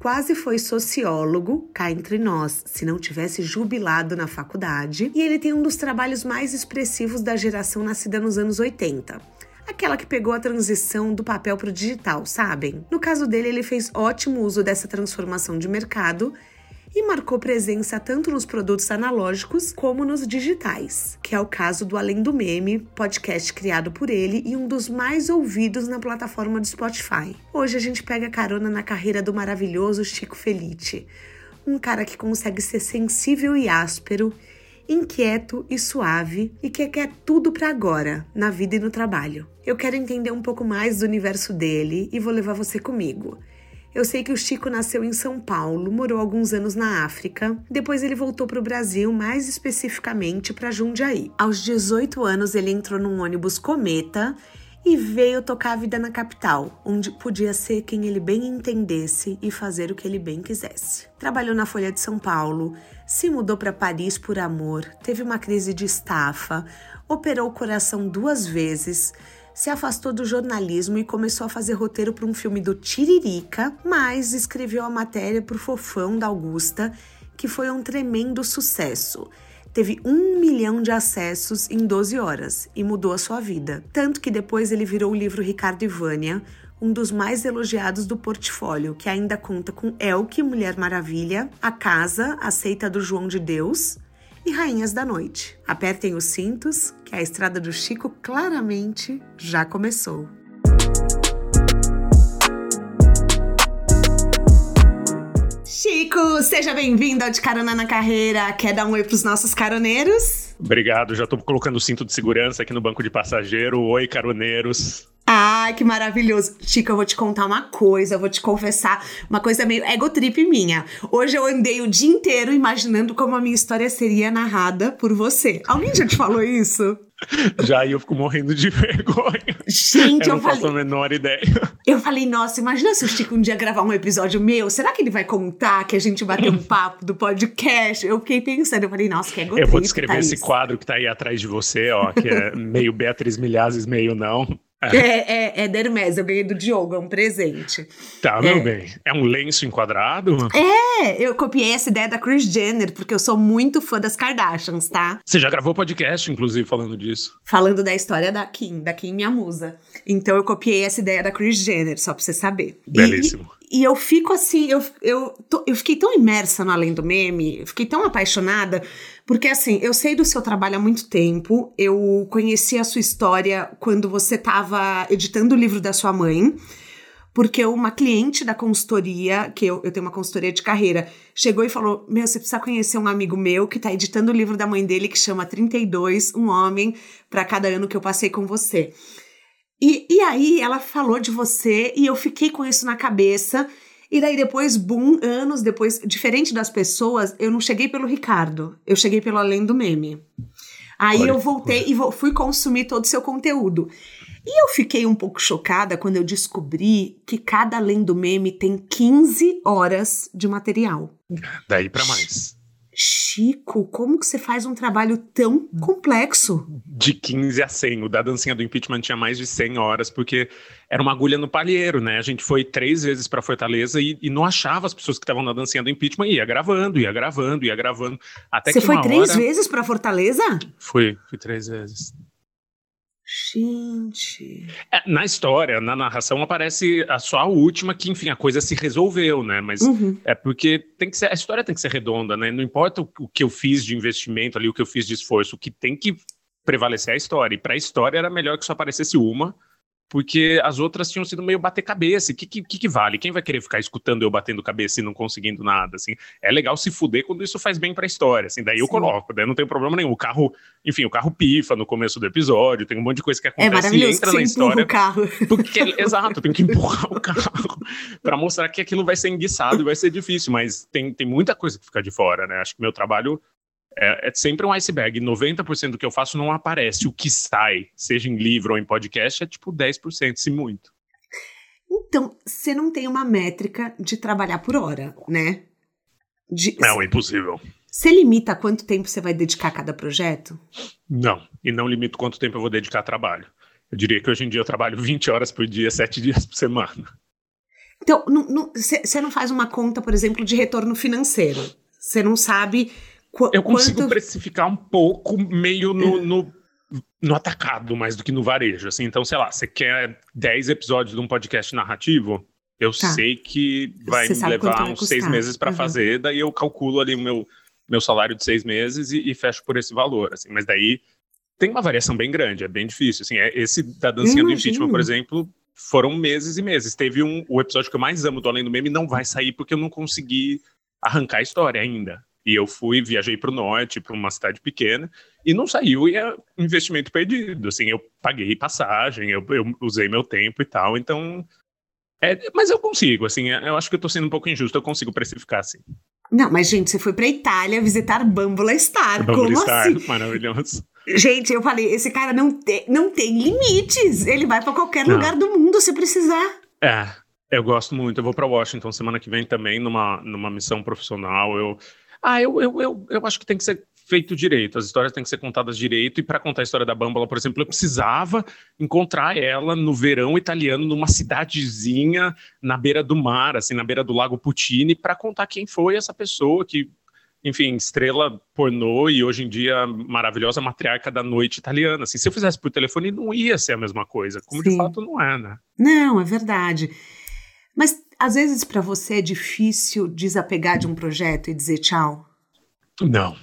quase foi sociólogo, cá entre nós, se não tivesse jubilado na faculdade, e ele tem um dos trabalhos mais expressivos da geração nascida nos anos 80 aquela que pegou a transição do papel para o digital, sabem? No caso dele, ele fez ótimo uso dessa transformação de mercado e marcou presença tanto nos produtos analógicos como nos digitais, que é o caso do Além do Meme, podcast criado por ele e um dos mais ouvidos na plataforma do Spotify. Hoje a gente pega carona na carreira do maravilhoso Chico Felite, um cara que consegue ser sensível e áspero inquieto e suave e que quer tudo para agora, na vida e no trabalho. Eu quero entender um pouco mais do universo dele e vou levar você comigo. Eu sei que o Chico nasceu em São Paulo, morou alguns anos na África, depois ele voltou para o Brasil, mais especificamente para Jundiaí. Aos 18 anos, ele entrou num ônibus Cometa e veio tocar a vida na capital, onde podia ser quem ele bem entendesse e fazer o que ele bem quisesse. Trabalhou na Folha de São Paulo, se mudou para Paris por amor, teve uma crise de estafa, operou o coração duas vezes, se afastou do jornalismo e começou a fazer roteiro para um filme do Tiririca, mas escreveu a matéria para o Fofão da Augusta, que foi um tremendo sucesso teve um milhão de acessos em 12 horas e mudou a sua vida. Tanto que depois ele virou o livro Ricardo e Vânia, um dos mais elogiados do portfólio, que ainda conta com Elke, Mulher Maravilha, A Casa, A Seita do João de Deus e Rainhas da Noite. Apertem os cintos, que a estrada do Chico claramente já começou. Chico, seja bem-vindo ao De Carona na Carreira. Quer dar um oi pros nossos caroneiros? Obrigado, já tô colocando o cinto de segurança aqui no banco de passageiro. Oi, caroneiros. Ai, que maravilhoso. Chico, eu vou te contar uma coisa, eu vou te confessar uma coisa meio ego trip minha. Hoje eu andei o dia inteiro imaginando como a minha história seria narrada por você. Alguém já te falou isso? Já e eu fico morrendo de vergonha. Gente, eu, eu não falei, faço a menor ideia. Eu falei, nossa, imagina se o Chico um dia gravar um episódio meu. Será que ele vai contar que a gente bateu um papo do podcast? Eu fiquei pensando, eu falei, nossa, que ego Eu vou descrever esse quadro que tá aí atrás de você, ó, que é meio Beatriz Milhazes, meio não. É, é, é, é Dermes, eu ganhei do Diogo, é um presente. Tá, meu é. bem. É um lenço enquadrado? É, eu copiei essa ideia da Kris Jenner, porque eu sou muito fã das Kardashians, tá? Você já gravou podcast, inclusive, falando disso. Falando da história da Kim, da Kim, minha musa. Então eu copiei essa ideia da Kris Jenner, só pra você saber. Belíssimo. E, e eu fico assim, eu, eu, tô, eu fiquei tão imersa no Além do Meme, fiquei tão apaixonada, porque assim, eu sei do seu trabalho há muito tempo, eu conheci a sua história quando você estava editando o livro da sua mãe, porque uma cliente da consultoria, que eu, eu tenho uma consultoria de carreira, chegou e falou: Meu, você precisa conhecer um amigo meu que está editando o livro da mãe dele que chama 32, um homem para cada ano que eu passei com você. E, e aí ela falou de você e eu fiquei com isso na cabeça. E daí depois, boom, anos depois, diferente das pessoas, eu não cheguei pelo Ricardo, eu cheguei pelo Além do Meme. Aí Olha, eu voltei e fui consumir todo o seu conteúdo. E eu fiquei um pouco chocada quando eu descobri que cada Além do Meme tem 15 horas de material. Daí para mais. Chico, como que você faz um trabalho tão complexo? De 15 a 100. O da dancinha do impeachment tinha mais de 100 horas, porque era uma agulha no palheiro, né? A gente foi três vezes para Fortaleza e, e, não achava as pessoas que estavam na dancinha do impeachment e ia gravando, ia gravando, ia gravando. Até você foi três hora... vezes para Fortaleza? Fui, fui três vezes. Gente. É, na história, na narração, aparece a só a última que, enfim, a coisa se resolveu, né? Mas uhum. é porque tem que ser, a história tem que ser redonda, né? Não importa o, o, que eu fiz de investimento ali, o que eu fiz de esforço, o que tem que prevalecer é a história. E para a história era melhor que só aparecesse uma porque as outras tinham sido meio bater cabeça. O que, que, que, vale? Quem vai querer ficar escutando eu batendo cabeça e não conseguindo nada? Assim, é legal se fuder quando isso faz bem pra história. Assim, daí Sim. eu coloco, daí não tem problema nenhum. O carro, enfim, o carro pifa no começo do episódio, tem um monte de coisa que é acontece é e entra na história. O carro. Porque, exato, tem que empurrar o carro para mostrar que aquilo vai ser enguiçado e vai ser difícil, mas tem, tem muita coisa que fica de fora, né? Acho que meu trabalho é, é, sempre um iceberg. 90% do que eu faço não aparece. O que sai, seja em livro ou em podcast, é tipo 10%, se muito. Então, você não tem uma métrica de trabalhar por hora, né? De, não, é impossível. Você limita quanto tempo você vai dedicar a cada projeto? Não, e não limito quanto tempo eu vou dedicar a trabalho. Eu diria que hoje em dia eu trabalho 20 horas por dia, 7 dias por semana. Então, você não, não faz uma conta, por exemplo, de retorno financeiro. Você não sabe Qu eu consigo quanto... precificar um pouco meio no, é. no, no, atacado mais do que no varejo. Assim. Então, sei lá, você quer 10 episódios de um podcast narrativo? Eu tá. sei que vai me levar uns seis meses para uhum. fazer, daí eu calculo ali o meu, meu salário de seis meses e, e, fecho por esse valor. Assim. Mas daí tem uma variação bem grande, é bem difícil. Assim, é, esse da dancinha do impeachment, por exemplo, foram meses e meses. Teve um, o episódio que eu mais amo do Além do Meme não vai sair porque eu não consegui arrancar a história ainda. E eu fui, viajei para o norte, para uma cidade pequena, e não saiu, e é investimento perdido. Assim, eu paguei passagem, eu, eu usei meu tempo e tal, então. É, mas eu consigo, assim, eu acho que eu estou sendo um pouco injusto, eu consigo precificar, assim. Não, mas, gente, você foi para Itália visitar Bambola Star. Bambola Como Star, assim? maravilhoso. Gente, eu falei, esse cara não, te, não tem limites. Ele vai para qualquer não. lugar do mundo se precisar. É, eu gosto muito. Eu vou para Washington semana que vem também, numa, numa missão profissional. Eu, ah, eu, eu, eu, eu acho que tem que ser feito direito, as histórias têm que ser contadas direito, e para contar a história da Bambola, por exemplo, eu precisava encontrar ela no verão italiano, numa cidadezinha na beira do mar, assim, na beira do Lago Puccini, para contar quem foi essa pessoa que, enfim, estrela pornô e hoje em dia maravilhosa matriarca da noite italiana. Assim, se eu fizesse por telefone, não ia ser a mesma coisa, como Sim. de fato não é, né? Não, é verdade. Mas às vezes para você é difícil desapegar de um projeto e dizer tchau? Não.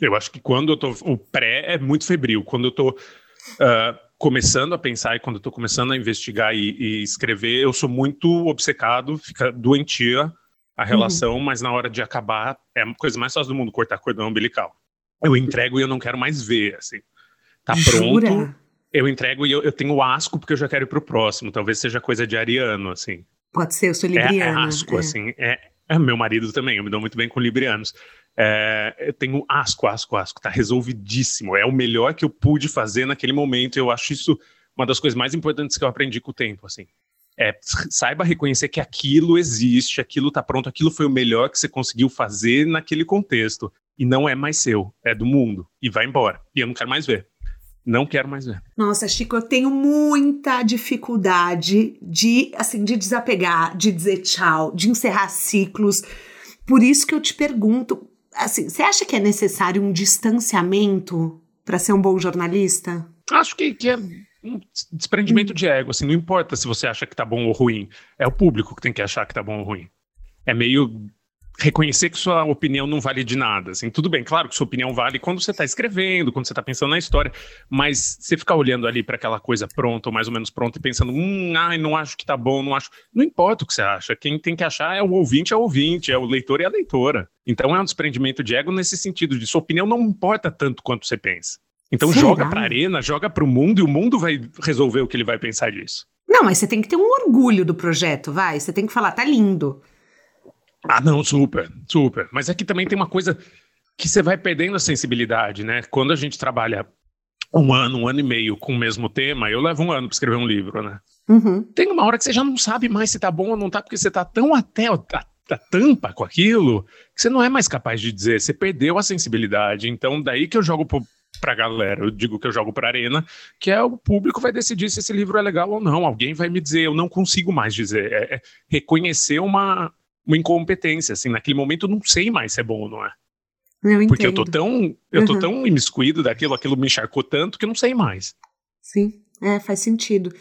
Eu acho que quando eu tô. O pré é muito febril. Quando eu tô. Uh, começando a pensar e quando eu tô começando a investigar e, e, escrever, eu sou muito obcecado, fica doentia a uhum. relação, uhum. mas na hora de acabar é a coisa mais fácil do mundo cortar cordão umbilical. Eu entrego e eu não quero mais ver, assim. Tá pronto. Jura? Eu entrego e eu, eu tenho asco porque eu já quero ir pro próximo. Talvez seja coisa de ariano, assim. Pode ser, eu sou libriana. É, é asco, é. assim. É, é, meu marido também, eu me dou muito bem com librianos. É, eu tenho asco, asco, asco. Tá resolvidíssimo. É o melhor que eu pude fazer naquele momento. Eu acho isso uma das coisas mais importantes que eu aprendi com o tempo, assim. É, saiba reconhecer que aquilo existe, aquilo tá pronto, aquilo foi o melhor que você conseguiu fazer naquele contexto. E não é mais seu, é do mundo. E vai embora. E eu não quero mais ver. Não quero mais ver. Nossa, Chico, eu tenho muita dificuldade de, assim, de desapegar, de dizer tchau, de encerrar ciclos. Por isso que eu te pergunto, assim, você acha que é necessário um distanciamento para ser um bom jornalista? Acho que, que é um desprendimento hum. de ego, assim, não importa se você acha que tá bom ou ruim, é o público que tem que achar que tá bom ou ruim. É meio reconhecer que sua opinião não vale de nada. Assim, tudo bem, claro que sua opinião vale quando você está escrevendo, quando você está pensando na história, mas você ficar olhando ali para aquela coisa pronta, ou mais ou menos pronta, e pensando, hum, ai, não acho que tá bom, não acho. Não importa o que você acha. Quem tem que achar é o ouvinte, é o ouvinte, é o leitor e a leitora. Então é um desprendimento de ego nesse sentido, de sua opinião não importa tanto quanto você pensa. Então Será? joga pra arena, joga pro mundo e o mundo vai resolver o que ele vai pensar disso. Não, mas você tem que ter um orgulho do projeto, vai. Você tem que falar, tá lindo. Ah, não, super, super. Mas aqui também tem uma coisa que você vai perdendo a sensibilidade, né? Quando a gente trabalha um ano, um ano e meio com o mesmo tema, eu levo um ano para escrever um livro, né? Uhum. Tem uma hora que você já não sabe mais se tá bom ou não tá, porque você tá tão até a, a tampa com aquilo que você não é mais capaz de dizer, você perdeu a sensibilidade. Então, daí que eu jogo pro, pra galera, eu digo que eu jogo pra arena, que é o público vai decidir se esse livro é legal ou não. Alguém vai me dizer, eu não consigo mais dizer. É, é reconhecer uma, uma incompetência, assim, naquele momento eu não sei mais se é bom ou não é. Eu Porque eu tô tão, eu uhum. tô tão imiscuído daquilo, aquilo me encharcou tanto que eu não sei mais. Sim, é, faz sentido.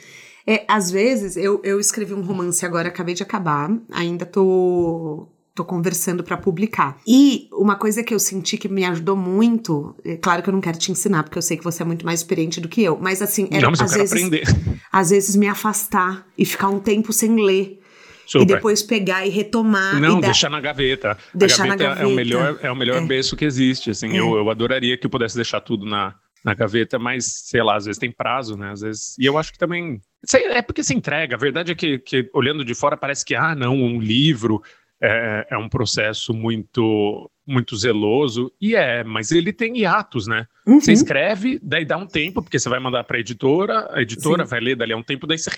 É, às vezes, eu, eu escrevi um romance agora, acabei de acabar, ainda tô tô conversando para publicar. E uma coisa que eu senti que me ajudou muito, é claro que eu não quero te ensinar, porque eu sei que você é muito mais experiente do que eu, mas assim, era, não, mas às vezes, aprender. às vezes me afastar e ficar um tempo sem ler. Super. E depois pegar e retomar. Não, e dar... deixar na gaveta. Deixar a gaveta, na gaveta. É o melhor, é o melhor é. berço que existe. Assim, é. eu, eu adoraria que eu pudesse deixar tudo na, na gaveta, mas sei lá, às vezes tem prazo, né? Às vezes. E eu acho que também. É porque se entrega. A verdade é que, que olhando de fora parece que, ah, não, um livro é, é um processo muito muito zeloso, e é, mas ele tem hiatos, né? Uhum. Você escreve, daí dá um tempo, porque você vai mandar para a editora, a editora Sim. vai ler dali a um tempo, daí você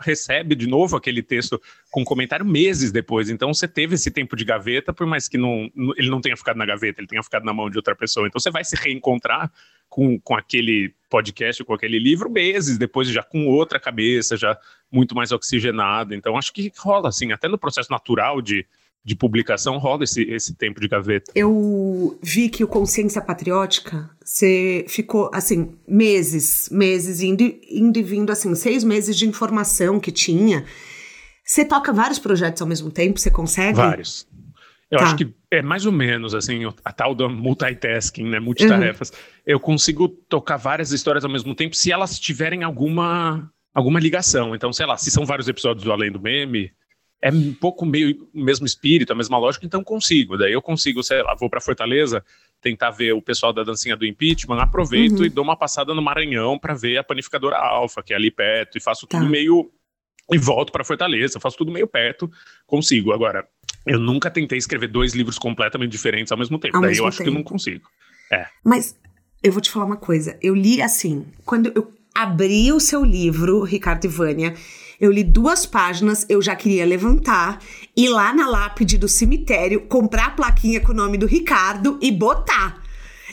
recebe de novo aquele texto com comentário meses depois. Então você teve esse tempo de gaveta, por mais que não, ele não tenha ficado na gaveta, ele tenha ficado na mão de outra pessoa. Então você vai se reencontrar com, com aquele podcast, com aquele livro, meses depois, já com outra cabeça, já muito mais oxigenado. Então acho que rola, assim, até no processo natural de de publicação rola esse, esse tempo de gaveta. Eu vi que o Consciência Patriótica, você ficou, assim, meses, meses, indo, indo e vindo, assim, seis meses de informação que tinha. Você toca vários projetos ao mesmo tempo, você consegue? Vários. Eu tá. acho que é mais ou menos assim, a tal da multitasking, né? Multitarefas. Uhum. Eu consigo tocar várias histórias ao mesmo tempo se elas tiverem alguma, alguma ligação. Então, sei lá, se são vários episódios do Além do Meme, é um pouco meio o mesmo espírito, a mesma lógica, então consigo. Daí eu consigo, sei lá, vou para Fortaleza tentar ver o pessoal da dancinha do impeachment, aproveito uhum. e dou uma passada no Maranhão para ver a panificadora Alfa, que é ali perto, e faço tudo tá. meio e volto para Fortaleza, faço tudo meio perto, consigo. Agora, eu nunca tentei escrever dois livros completamente diferentes ao mesmo tempo. Ao Daí mesmo eu acho tempo. que eu não consigo. É. Mas eu vou te falar uma coisa. Eu li assim, quando eu abri o seu livro, Ricardo e Vânia, eu li duas páginas, eu já queria levantar, ir lá na lápide do cemitério, comprar a plaquinha com o nome do Ricardo e botar.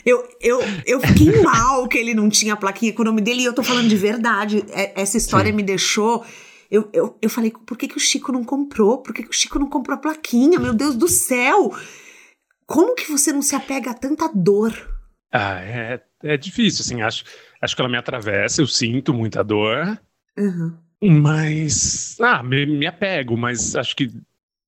Eu, eu, eu fiquei mal que ele não tinha a plaquinha com o nome dele e eu tô falando de verdade. É, essa história Sim. me deixou. Eu, eu, eu falei, por que, que o Chico não comprou? Por que, que o Chico não comprou a plaquinha? Meu Deus do céu! Como que você não se apega a tanta dor? Ah, é, é difícil, assim, acho, acho que ela me atravessa, eu sinto muita dor. Uhum. Mas. Ah, me, me apego, mas acho que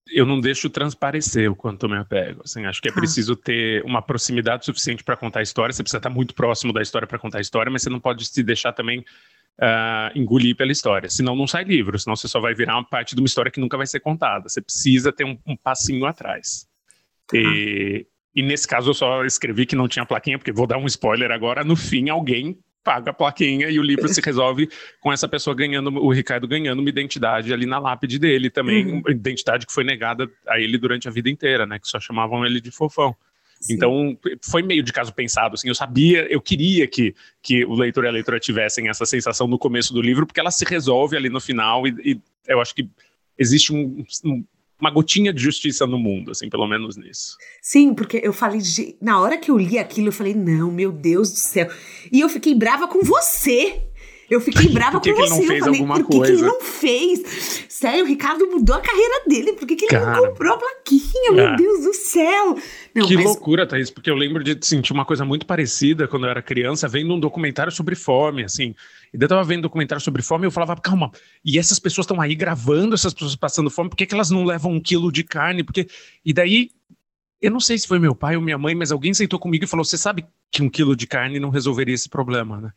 eu não deixo transparecer o quanto eu me apego. Assim, acho que é tá. preciso ter uma proximidade suficiente para contar a história. Você precisa estar muito próximo da história para contar a história, mas você não pode se deixar também uh, engolir pela história. Senão não sai livro, senão você só vai virar uma parte de uma história que nunca vai ser contada. Você precisa ter um, um passinho atrás. Tá. E, e nesse caso eu só escrevi que não tinha plaquinha, porque vou dar um spoiler agora. No fim, alguém paga a plaquinha e o livro se resolve com essa pessoa ganhando, o Ricardo ganhando uma identidade ali na lápide dele também, uhum. uma identidade que foi negada a ele durante a vida inteira, né? Que só chamavam ele de fofão. Sim. Então, foi meio de caso pensado, assim, eu sabia, eu queria que, que o leitor e a leitora tivessem essa sensação no começo do livro, porque ela se resolve ali no final e, e eu acho que existe um, um uma gotinha de justiça no mundo, assim, pelo menos nisso. Sim, porque eu falei de. Na hora que eu li aquilo, eu falei, não, meu Deus do céu. E eu fiquei brava com você. Eu fiquei brava que com que você. Ele não fez eu falei, por que, coisa? que ele não fez? Sério, o Ricardo mudou a carreira dele. Por que, que ele Cara, não comprou a plaquinha? Meu é. Deus do céu! Não, que mas... loucura, Thaís, porque eu lembro de sentir uma coisa muito parecida quando eu era criança, vendo um documentário sobre fome, assim. E daí eu tava vendo um documentário sobre fome e eu falava, calma, e essas pessoas estão aí gravando essas pessoas passando fome, por que, que elas não levam um quilo de carne? Porque... E daí eu não sei se foi meu pai ou minha mãe, mas alguém sentou comigo e falou: Você sabe que um quilo de carne não resolveria esse problema, né?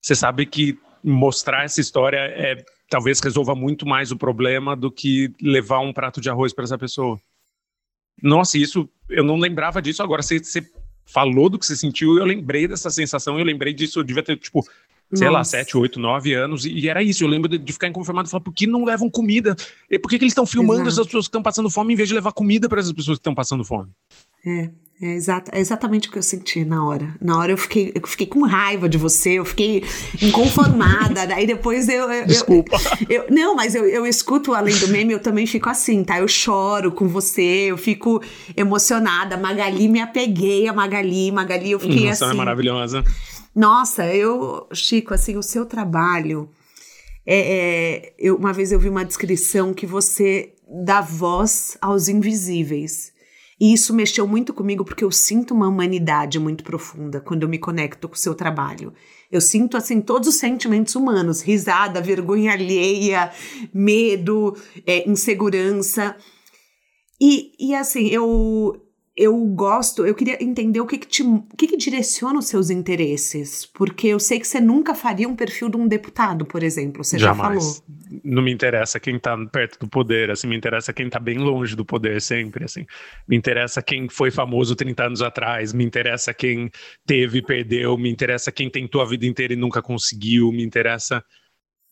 Você sabe que mostrar essa história é talvez resolva muito mais o problema do que levar um prato de arroz para essa pessoa. Nossa, isso eu não lembrava disso agora. Você, você falou do que você sentiu, eu lembrei dessa sensação, eu lembrei disso, eu devia ter, tipo, sei Nossa. lá, 7, 8, 9 anos, e era isso. Eu lembro de, de ficar inconformado e falar, por que não levam comida? E por que, que eles estão filmando Exato. essas pessoas que estão passando fome em vez de levar comida para essas pessoas que estão passando fome? É. É, exata, é exatamente o que eu senti na hora. Na hora eu fiquei, eu fiquei com raiva de você, eu fiquei inconformada. daí depois eu. eu Desculpa. Eu, eu, não, mas eu, eu escuto além do meme, eu também fico assim, tá? Eu choro com você, eu fico emocionada. Magali, me apeguei a Magali. Magali, eu fiquei Nossa, assim. é maravilhosa. Nossa, eu, Chico, assim, o seu trabalho. É, é, eu, uma vez eu vi uma descrição que você dá voz aos invisíveis. E isso mexeu muito comigo porque eu sinto uma humanidade muito profunda quando eu me conecto com o seu trabalho. Eu sinto assim todos os sentimentos humanos: risada, vergonha alheia, medo, é, insegurança. E, e assim, eu, eu gosto, eu queria entender o que que, te, o que que direciona os seus interesses, porque eu sei que você nunca faria um perfil de um deputado, por exemplo, você Jamais. já falou. Não me interessa quem tá perto do poder, assim, me interessa quem tá bem longe do poder sempre, assim. Me interessa quem foi famoso 30 anos atrás, me interessa quem teve e perdeu, me interessa quem tentou a vida inteira e nunca conseguiu, me interessa...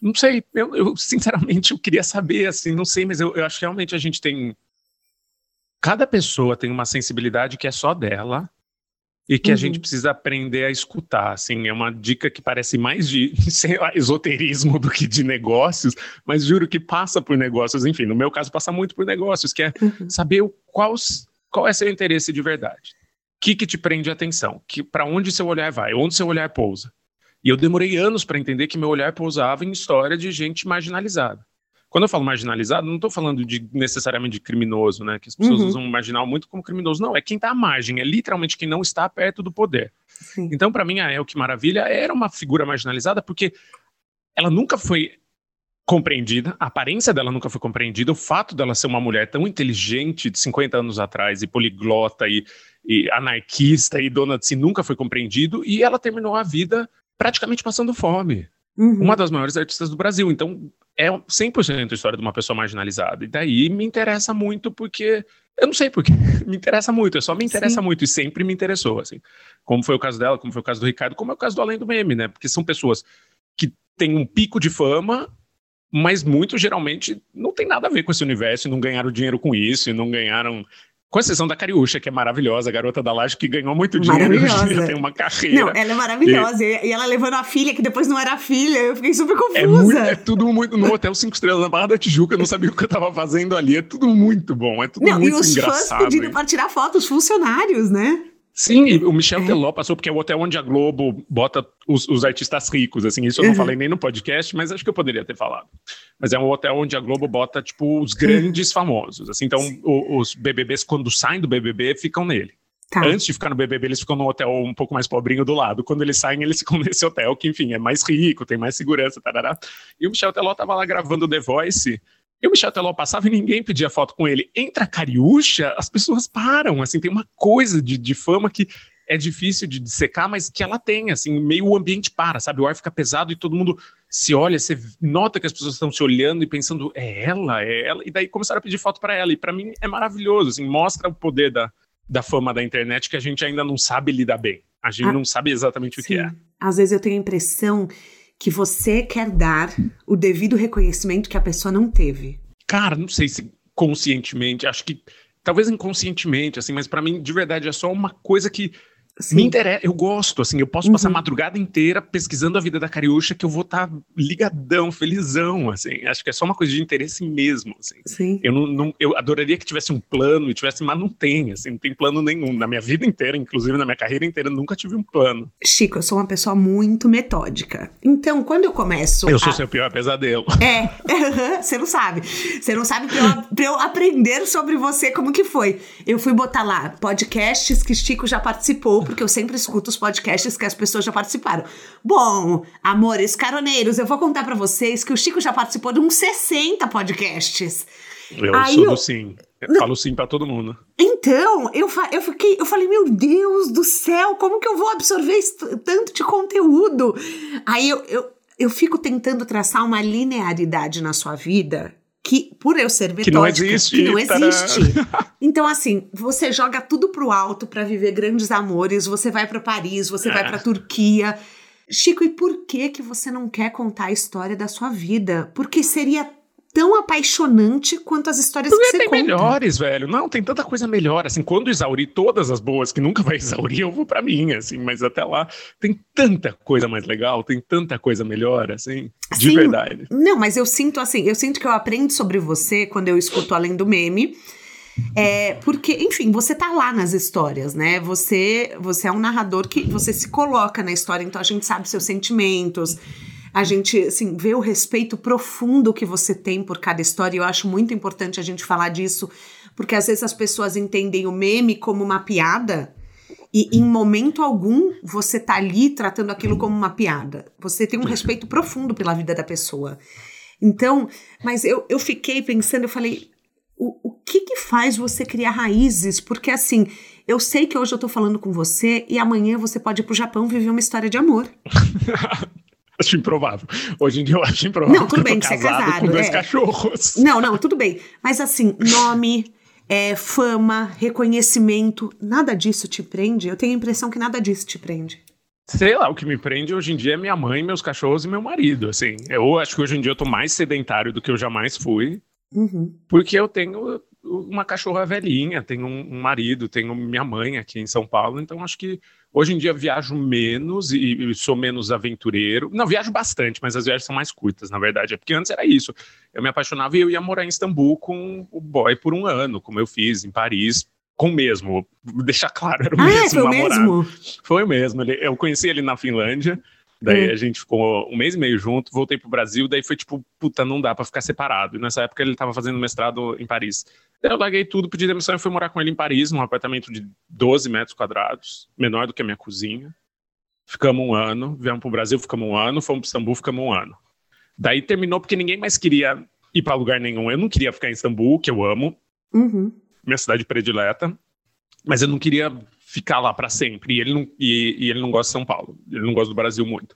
Não sei, eu, eu sinceramente eu queria saber, assim, não sei, mas eu, eu acho que realmente a gente tem cada pessoa tem uma sensibilidade que é só dela e que uhum. a gente uhum. precisa aprender a escutar. Assim, é uma dica que parece mais de sei lá, esoterismo do que de negócios, mas juro que passa por negócios. Enfim, no meu caso, passa muito por negócios, que é uhum. saber qual, qual é seu interesse de verdade. O que, que te prende a atenção? Que, Para onde seu olhar vai? Onde seu olhar pousa? E eu demorei anos para entender que meu olhar pousava em história de gente marginalizada. Quando eu falo marginalizado, não estou falando de necessariamente de criminoso, né? Que as pessoas uhum. usam marginal muito como criminoso. Não, é quem está à margem, é literalmente quem não está perto do poder. Sim. Então, para mim, a El Que Maravilha era uma figura marginalizada porque ela nunca foi compreendida, a aparência dela nunca foi compreendida, o fato dela ser uma mulher tão inteligente de 50 anos atrás e poliglota e, e anarquista e dona de si nunca foi compreendido e ela terminou a vida praticamente passando fome. Uhum. Uma das maiores artistas do Brasil. Então, é 100% a história de uma pessoa marginalizada. E daí me interessa muito porque. Eu não sei porquê, me interessa muito, é só me interessa Sim. muito e sempre me interessou, assim. Como foi o caso dela, como foi o caso do Ricardo, como é o caso do Além do Meme, né? Porque são pessoas que têm um pico de fama, mas muito geralmente não tem nada a ver com esse universo, e não ganharam dinheiro com isso, e não ganharam com exceção da Cariúcha, que é maravilhosa, a garota da laje que ganhou muito dinheiro e já tem uma carreira. Não, ela é maravilhosa. E... e, ela levando a filha, que depois não era filha, eu fiquei super confusa. É, muito, é tudo muito. No Hotel Cinco Estrelas, na Barra da Tijuca, eu não sabia o que eu tava fazendo ali. É tudo muito bom, é tudo não, muito engraçado. E os engraçado, fãs pedindo pra tirar fotos, funcionários, né? Sim, o Michel é. Teló passou porque é o hotel onde a Globo bota os, os artistas ricos, assim, isso eu não uhum. falei nem no podcast, mas acho que eu poderia ter falado. Mas é um hotel onde a Globo bota, tipo, os grandes uhum. famosos, assim, então o, os BBBs, quando saem do BBB, ficam nele. Tá. Antes de ficar no BBB, eles ficam no hotel um pouco mais pobrinho do lado. Quando eles saem, eles ficam nesse hotel, que, enfim, é mais rico, tem mais segurança, tarará. E o Michel Teló tava lá gravando The Voice, e o Michel Teló passava e ninguém pedia foto com ele. Entra a Cariúcha, as pessoas param, assim, tem uma coisa de, de fama que é difícil de dissecar, mas que ela tem, assim, meio o ambiente para, sabe? O ar fica pesado e todo mundo se olha, você nota que as pessoas estão se olhando e pensando, é ela, é ela, e daí começaram a pedir foto para ela, e para mim é maravilhoso, assim, mostra o poder da, da fama da internet que a gente ainda não sabe lidar bem, a gente ah, não sabe exatamente sim. o que é. Às vezes eu tenho a impressão que você quer dar o devido reconhecimento que a pessoa não teve? Cara, não sei se conscientemente, acho que talvez inconscientemente, assim, mas para mim de verdade é só uma coisa que Sim. Me interessa, eu gosto, assim, eu posso uhum. passar a madrugada inteira pesquisando a vida da Cariúcha que eu vou estar tá ligadão, felizão, assim. Acho que é só uma coisa de interesse mesmo, assim. Sim. Eu não, não, eu adoraria que tivesse um plano e tivesse, mas não tem, assim, não tem plano nenhum. Na minha vida inteira, inclusive na minha carreira inteira, nunca tive um plano. Chico, eu sou uma pessoa muito metódica. Então, quando eu começo Eu a... sou seu pior pesadelo. É, você não sabe. Você não sabe pra eu, pra eu aprender sobre você como que foi. Eu fui botar lá podcasts que Chico já participou porque eu sempre escuto os podcasts que as pessoas já participaram. Bom, amores caroneiros, eu vou contar para vocês que o Chico já participou de uns 60 podcasts. Eu Aí sou eu... do sim. Eu falo sim para todo mundo. Então, eu, eu fiquei, eu falei, meu Deus do céu, como que eu vou absorver tanto de conteúdo? Aí eu, eu, eu fico tentando traçar uma linearidade na sua vida que, por eu ser metódica, que não existe. Que não existe. então, assim, você joga tudo pro alto para viver grandes amores, você vai para Paris, você é. vai para Turquia. Chico, e por que que você não quer contar a história da sua vida? Porque seria tão apaixonante quanto as histórias Porque que você tem conta. melhores, velho. Não, tem tanta coisa melhor. Assim, quando exaurir todas as boas, que nunca vai exaurir, eu vou pra mim, assim. Mas até lá, tem tanta coisa mais legal, tem tanta coisa melhor, assim. De Sim, verdade. Não, mas eu sinto assim, eu sinto que eu aprendo sobre você quando eu escuto Além do Meme. É, porque, enfim, você tá lá nas histórias, né? Você, você é um narrador que você se coloca na história, então a gente sabe seus sentimentos a gente assim, vê o respeito profundo que você tem por cada história. Eu acho muito importante a gente falar disso, porque às vezes as pessoas entendem o meme como uma piada. E em momento algum você tá ali tratando aquilo como uma piada. Você tem um respeito profundo pela vida da pessoa. Então, mas eu, eu fiquei pensando, eu falei, o, o que que faz você criar raízes? Porque assim, eu sei que hoje eu tô falando com você e amanhã você pode ir pro Japão viver uma história de amor. acho improvável. Hoje em dia eu acho improvável. Não, tudo bem que você é casado. Com dois é. cachorros. Não, não, tudo bem. Mas assim, nome, é, fama, reconhecimento, nada disso te prende? Eu tenho a impressão que nada disso te prende. Sei lá, o que me prende hoje em dia é minha mãe, meus cachorros e meu marido, assim. Eu acho que hoje em dia eu tô mais sedentário do que eu jamais fui. Uhum. Porque eu tenho uma cachorra velhinha, tenho um marido, tenho minha mãe aqui em São Paulo, então acho que hoje em dia viajo menos e, e, sou menos aventureiro. Não, viajo bastante, mas as viagens são mais curtas, na verdade. É porque antes era isso. Eu me apaixonava e eu ia morar em Istambul com o boy por um ano, como eu fiz em Paris, com o mesmo. Deixar claro, era o ah, mesmo foi namorado. o mesmo? Foi o mesmo. Eu conheci ele na Finlândia. Daí hum. a gente ficou um mês e meio junto, voltei pro Brasil, daí foi tipo, puta, não dá pra ficar separado. E nessa época ele tava fazendo mestrado em Paris. Daí eu larguei tudo, pedi demissão e fui morar com ele em Paris, num apartamento de 12 metros quadrados, menor do que a minha cozinha. Ficamos um ano, viemos pro Brasil, ficamos um ano, fomos pro Istambul, ficamos um ano. Daí terminou porque ninguém mais queria ir para lugar nenhum. Eu não queria ficar em Istambul, que eu amo, uhum. minha cidade predileta, mas eu não queria ficar lá para sempre. E ele, não, e, e, ele não gosta de São Paulo, ele não gosta do Brasil muito.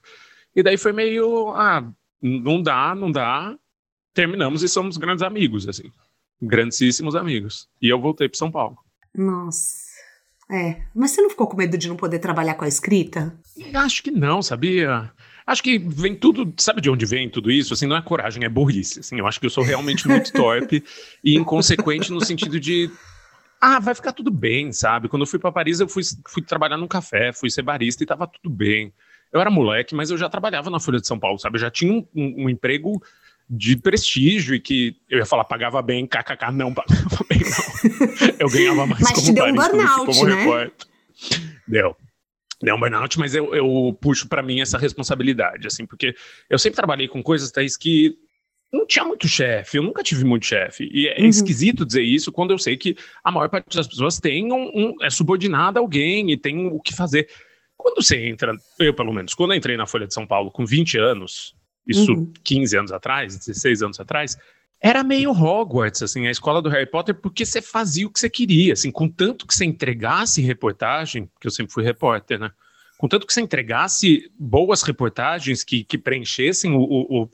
E daí foi meio, ah, não dá, não dá. Terminamos e somos grandes amigos, assim. Grandíssimos amigos. E eu voltei para São Paulo. Nossa. É. Mas você não ficou com medo de não poder trabalhar com a escrita? Acho que não, sabia? Acho que vem tudo. Sabe de onde vem tudo isso? Assim, não é coragem, é burrice. Assim, eu acho que eu sou realmente muito torpe e inconsequente no sentido de ah, vai ficar tudo bem, sabe? Quando eu fui para Paris, eu fui, fui trabalhar num café, fui ser barista e tava tudo bem. Eu era moleque, mas eu já trabalhava na Folha de São Paulo, sabe? Eu já tinha um, um, um emprego de prestígio e que eu ia falar pagava bem, kkk, não pagava bem, não. Eu ganhava mais mas como te deu um burnout, né? repórter. Deu. Deu um burnout, mas eu, eu puxo para mim essa responsabilidade, assim, porque eu sempre trabalhei com coisas, Thaís, que não tinha muito chefe, eu nunca tive muito chefe. E é Uhum. esquisito dizer isso quando eu sei que a maior parte das pessoas tem um, um- é subordinada a alguém e tem o que fazer. Quando você entra, eu pelo menos, quando eu entrei na Folha de São Paulo com 20 anos, isso Uhum. 15 anos atrás, 16 anos atrás, era meio Hogwarts, assim, a escola do Harry Potter, porque você fazia o que você queria, assim, com tanto que você entregasse reportagem, porque eu sempre fui repórter, né? Com tanto que você entregasse boas reportagens que, que preenchessem o, o, o-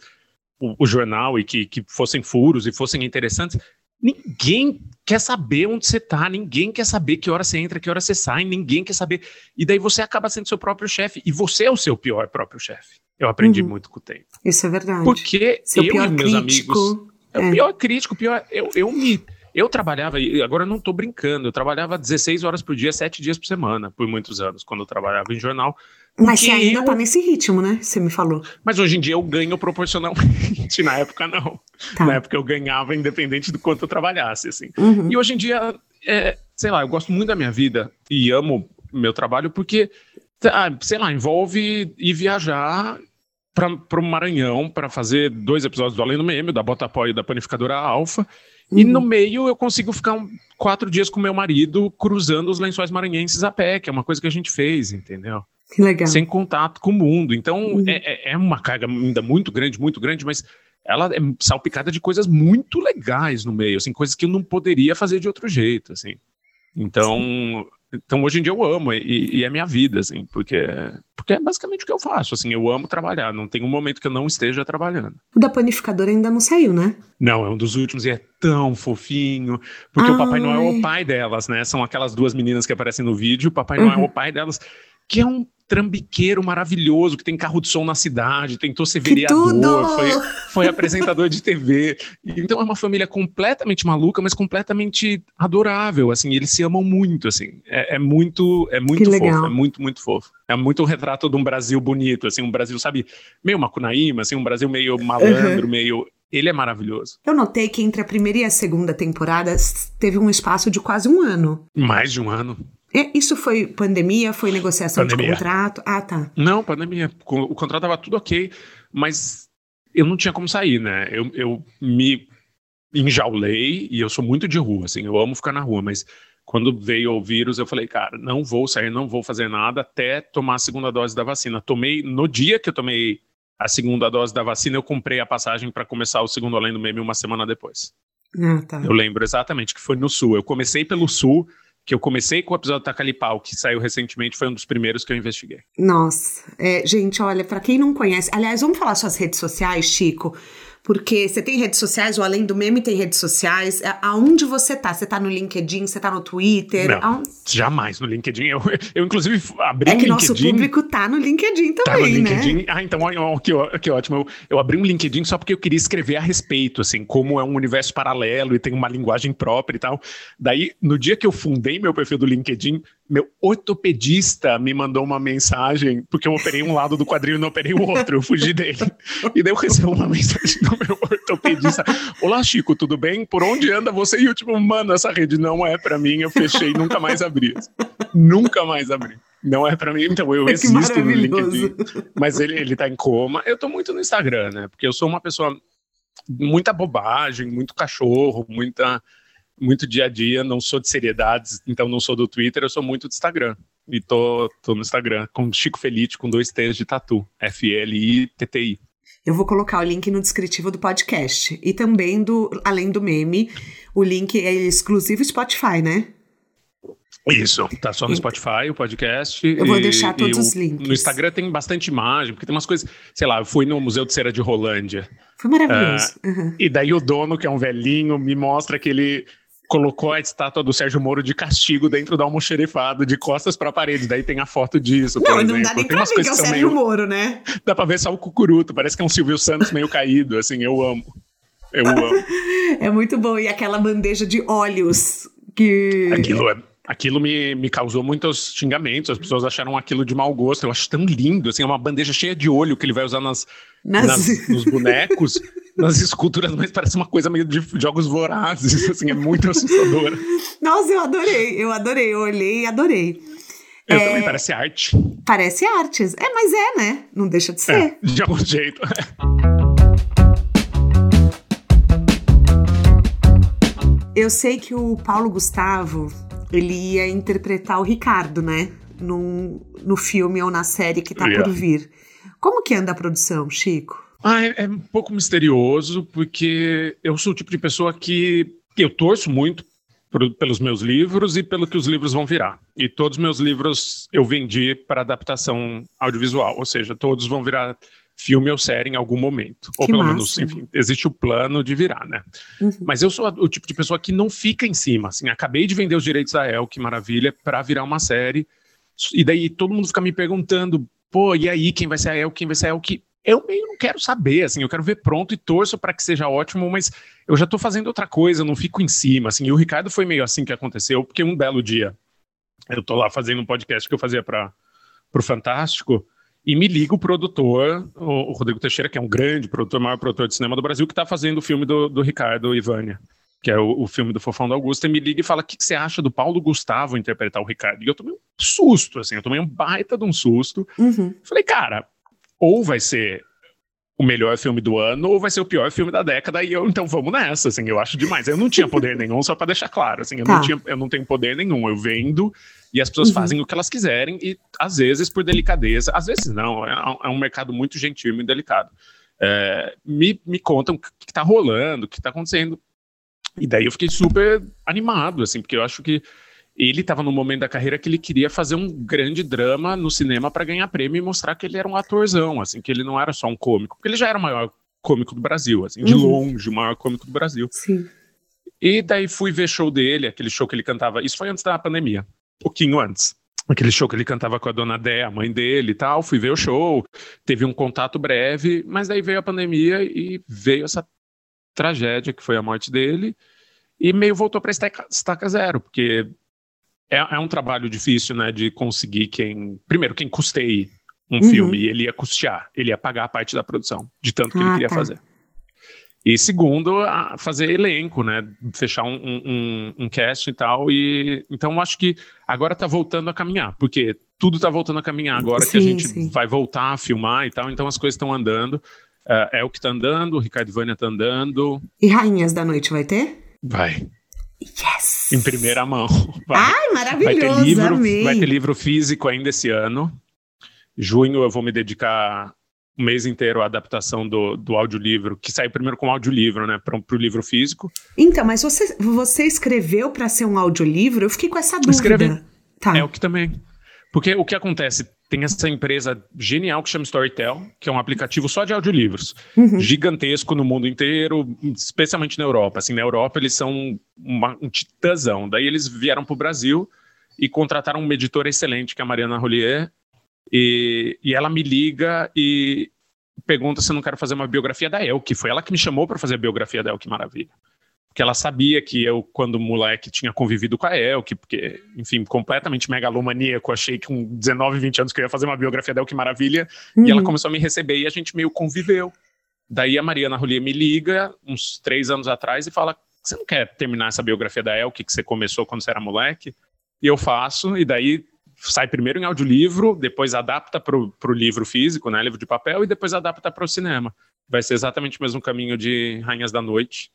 o, o jornal e que, que fossem furos e fossem interessantes, ninguém quer saber onde você tá, ninguém quer saber que hora você entra, que hora você sai, ninguém quer saber. E daí você acaba sendo seu próprio chefe, e você é o seu pior próprio chefe. Eu aprendi Uhum. muito com o tempo. Isso é verdade. Porque Seu eu pior e meus crítico. amigos. É é. o pior crítico, o pior. Eu, eu me. Eu trabalhava, e agora eu não tô brincando, eu trabalhava 16 horas por dia, 7 dias por semana, por muitos anos, quando eu trabalhava em jornal. Mas você ainda eu- tá nesse ritmo, né? Você me falou. Mas hoje em dia eu ganho proporcionalmente, na época não. Tá. Na época eu ganhava independente do quanto eu trabalhasse, assim. Uhum. E hoje em dia, é, sei lá, eu gosto muito da minha vida e amo meu trabalho porque, ah, sei lá, envolve ir viajar para o Maranhão para fazer dois episódios do Além do Meme, da Botapó e da Panificadora Alfa. E Uhum. no meio eu consigo ficar um- quatro dias com meu marido cruzando os lençóis maranhenses a pé, que é uma coisa que a gente fez, entendeu? Que legal. sem contato com o mundo. Então Uhum. é, é- é uma carga ainda muito grande, muito grande, mas ela é salpicada de coisas muito legais no meio, assim, coisas que eu não poderia fazer de outro jeito, assim. Então, então hoje em dia eu amo e, e é minha vida, assim, porque, porque é basicamente o que eu faço, assim, eu amo trabalhar, não tem um momento que eu não esteja trabalhando. O da panificadora ainda não saiu, né? Não, é um dos últimos e é tão fofinho, porque o Papai Noel é Ai. o pai delas, né? São aquelas duas meninas que aparecem no vídeo, o Papai Noel é Uhum. o pai delas, que é um trambiqueiro maravilhoso, que tem carro de som na cidade, tentou ser vereador, foi, foi apresentador de TV. Então é uma família completamente maluca, mas completamente adorável, assim, eles se amam muito, assim. É, é muito, é muito Que fofo, legal. é muito, muito fofo. É muito um retrato de um Brasil bonito, assim, um Brasil, sabe, meio macunaíma, assim, um Brasil meio malandro, meio... Ele é maravilhoso. Eu notei que entre a primeira e a segunda temporada teve um espaço de quase um ano. Mais de um ano. É, isso foi pandemia? Foi negociação de Pandemia. contrato? Ah, tá. Não, pandemia. O contrato tava tudo ok, mas eu não tinha como sair, né? Eu, eu me enjaulei e eu sou muito de rua, assim, eu amo ficar na rua, mas quando veio o vírus, eu falei, cara, não vou sair, não vou fazer nada até tomar a segunda dose da vacina. Tomei, no dia que eu tomei a segunda dose da vacina, eu comprei a passagem para começar o segundo Além do Meme uma semana depois. Ah, tá. Eu lembro exatamente que foi no Sul. Eu comecei pelo Sul, que eu comecei com o episódio da Calipau, que saiu recentemente, foi um dos primeiros que eu investiguei. Nossa, é, gente, olha, para quem não conhece, aliás, vamos falar suas redes sociais, Chico, porque você tem redes sociais, ou além do meme tem redes sociais. É, aonde você tá? Você tá no LinkedIn, você tá no Twitter? Não, aonde... jamais no LinkedIn. Eu, eu inclusive, abri é que LinkedIn. nosso público tá no LinkedIn também, tá no LinkedIn. né? Ah, então, que, que ótimo. Eu, eu abri um LinkedIn só porque eu queria escrever a respeito, assim, como é um universo paralelo e tem uma linguagem própria e tal. Daí, no dia que eu fundei meu perfil do LinkedIn, meu ortopedista me mandou uma mensagem, porque eu operei um lado do quadril e não operei o outro, eu fugi dele. E daí eu recebo uma mensagem do meu ortopedista: Olá, Chico, tudo bem? Por onde anda você? E eu, tipo, mano, essa rede não é para mim, eu fechei nunca mais abri. Nunca mais abri. Não é para mim, então eu existo no LinkedIn. Mas ele, ele tá em coma. Eu tô muito no Instagram, né? Porque eu sou uma pessoa muita bobagem, muito cachorro, muita muito dia a dia, não sou de seriedades, então não sou do Twitter, eu sou muito do Instagram. E tô, tô no Instagram com Chico Felite com dois T's de tatu, F-L-I-T-T-I. Eu vou colocar o link no descritivo do podcast. E também do, além do meme, o link é exclusivo Spotify, né? Isso, tá só no Spotify, o podcast. Eu vou deixar todos os links. No Instagram tem bastante imagem, porque tem umas coisas. Sei lá, eu fui no Museu de Cera de Rolândia. Foi maravilhoso. Uh, uhum. E daí o dono, que é um velhinho, me mostra que ele colocou a estátua do Sérgio Moro de castigo dentro da almoxerifado, de costas para a parede. Daí tem a foto disso. Não, não dá nem tem pra ver que é o Sérgio meio... Moro, né? Dá pra ver só o cucuruto, parece que é um Silvio Santos meio caído, assim, eu amo. Eu amo. é muito bom. E aquela bandeja de óleos que. Aquilo é aquilo me, me causou muitos xingamentos. As pessoas acharam aquilo de mau gosto. Eu acho tão lindo, assim, é uma bandeja cheia de olho que ele vai usar nas, nas... nas nos bonecos nas esculturas, mas parece uma coisa meio de jogos vorazes, assim, é muito assustadora. Nossa, eu adorei, eu adorei, eu olhei e adorei. Eu é... também, parece arte. Parece arte. É, mas é, né? Não deixa de ser. É, de algum jeito. Eu sei que o Paulo Gustavo, ele ia interpretar o Ricardo, né? No, no filme ou na série que tá yeah. por vir. Como que anda a produção, Chico? Ah, é, é, um pouco misterioso, porque eu sou o tipo de pessoa que, eu torço muito pelos meus livros e pelo que os livros vão virar. E todos os meus livros eu vendi para adaptação audiovisual, ou seja, todos vão virar filme ou série em algum momento. Que ou pelo massa. menos, enfim, existe o plano de virar, né? Uhum. Mas eu sou o tipo de pessoa que não fica em cima, assim, acabei de vender os direitos da El, que maravilha, para virar uma série. E daí todo mundo fica me perguntando, pô, e aí, quem vai ser a El, quem vai ser a El, que eu meio não quero saber, assim, eu quero ver pronto e torço para que seja ótimo, mas eu já estou fazendo outra coisa, não fico em cima, assim. E o Ricardo foi meio assim que aconteceu, porque um belo dia eu estou lá fazendo um podcast que eu fazia para o Fantástico e me liga o produtor, o, o, Rodrigo Teixeira, que é um grande produtor, maior produtor de cinema do Brasil, que está fazendo o filme do, do Ricardo Ivânia, que é o, o, filme do Fofão da Augusta, e me liga e fala: o que, que, você acha do Paulo Gustavo interpretar o Ricardo? E eu tomei um susto, assim, eu tomei um baita de um susto. Uhum. Falei, cara, ou vai ser o melhor filme do ano ou vai ser o pior filme da década e eu então vamos nessa, assim, eu acho demais. Eu não tinha poder nenhum, só para deixar claro, assim, eu tá. não tinha, eu não tenho poder nenhum, eu vendo e as pessoas uhum. fazem o que elas quiserem e às vezes por delicadeza, às vezes não, é, é um mercado muito gentil muito delicado. É, me, me contam o que, que tá rolando, o que tá acontecendo. E daí eu fiquei super animado, assim, porque eu acho que ele estava no momento da carreira que ele queria fazer um grande drama no cinema para ganhar prêmio e mostrar que ele era um atorzão, assim, que ele não era só um cômico, porque ele já era o maior cômico do Brasil, assim, de uhum. longe, o maior cômico do Brasil. Sim. E daí fui ver show dele, aquele show que ele cantava, isso foi antes da pandemia, um pouquinho antes. Aquele show que ele cantava com a dona Dé, a mãe dele e tal, fui ver o show, teve um contato breve, mas daí veio a pandemia e veio essa tragédia que foi a morte dele, e meio voltou para estaca, estaca zero, porque é, é um trabalho difícil, né, de conseguir quem. Primeiro, quem custeie um uhum. filme, ele ia custear, ele ia pagar a parte da produção, de tanto que ah, ele queria tá. fazer. E segundo, fazer elenco, né? Fechar um, um, um, cast e tal. E então acho que agora tá voltando a caminhar, porque tudo tá voltando a caminhar agora sim, que a gente sim. vai voltar a filmar e tal. Então as coisas estão andando. Uh, é o que tá andando, o Ricardo Vânia tá andando. E Rainhas da Noite vai ter? Vai. Yes! Em primeira mão. Vai, Ai, maravilhoso! Vai ter, livro, amei. vai ter livro físico ainda esse ano. Junho eu vou me dedicar um mês inteiro a adaptação do, do audiolivro, que saiu primeiro com audiolivro, né, para o livro físico. Então, mas você, você escreveu para ser um audiolivro? Eu fiquei com essa dúvida. Escrevi. Tá. É o que também. Porque o que acontece? Tem essa empresa genial que chama Storytel, que é um aplicativo só de audiolivros, uhum. gigantesco no mundo inteiro, especialmente na Europa. Assim, na Europa eles são uma, um titãzão. Daí eles vieram para o Brasil e contrataram uma editora excelente, que é a Mariana Rollier, e, e ela me liga e pergunta se eu não quero fazer uma biografia da El, que foi ela que me chamou para fazer a biografia da El, que maravilha. Porque ela sabia que eu, quando moleque, tinha convivido com a Elke, porque, enfim, completamente megalomaníaco, achei que com 19, 20 anos que eu ia fazer uma biografia da que maravilha, uhum. e ela uhum. começou a me receber e a gente meio conviveu. Daí a Mariana Rolier me liga, uns três anos atrás, e fala: Você não quer terminar essa biografia da Elke que você começou quando você era moleque? E eu faço, e daí sai primeiro em audiolivro, depois adapta para o livro físico, né, livro de papel, e depois adapta para o cinema. Vai ser exatamente o mesmo caminho de Rainhas da Noite,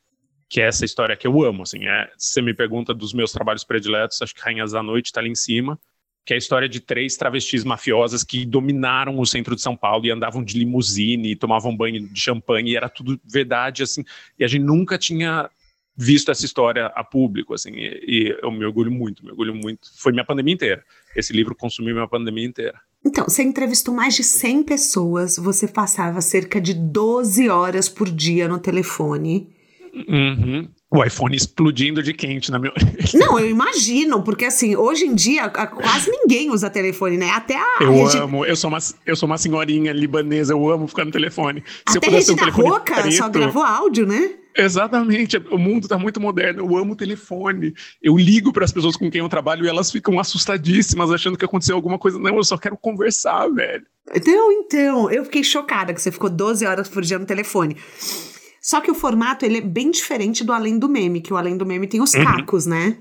que é essa história que eu amo. Assim, é, se você me pergunta dos meus trabalhos prediletos, acho que Rainhas da Noite está ali em cima, que é a história de três travestis mafiosas que dominaram o centro de São Paulo e andavam de limusine, e tomavam banho de champanhe, e era tudo verdade, assim, e a gente nunca tinha visto essa história a público, assim, e, e eu me orgulho muito, me orgulho muito. Foi minha pandemia inteira. Esse livro consumiu minha pandemia inteira. Então, você entrevistou mais de 100 pessoas, você passava cerca de 12 horas por dia no telefone. Uhum. O iPhone explodindo de quente na minha Não, eu imagino, porque assim, hoje em dia quase ninguém usa telefone, né? Até a. Eu regi... amo, eu sou, uma, eu sou uma senhorinha libanesa, eu amo ficar no telefone. Se Até a Regina um Roca preto, só gravou áudio, né? Exatamente, o mundo está muito moderno. Eu amo o telefone. Eu ligo para as pessoas com quem eu trabalho e elas ficam assustadíssimas, achando que aconteceu alguma coisa. Não, eu só quero conversar, velho. Então, então, eu fiquei chocada que você ficou 12 horas por dia no telefone. Só que o formato ele é bem diferente do Além do Meme, que o Além do Meme tem os uhum. cacos, né?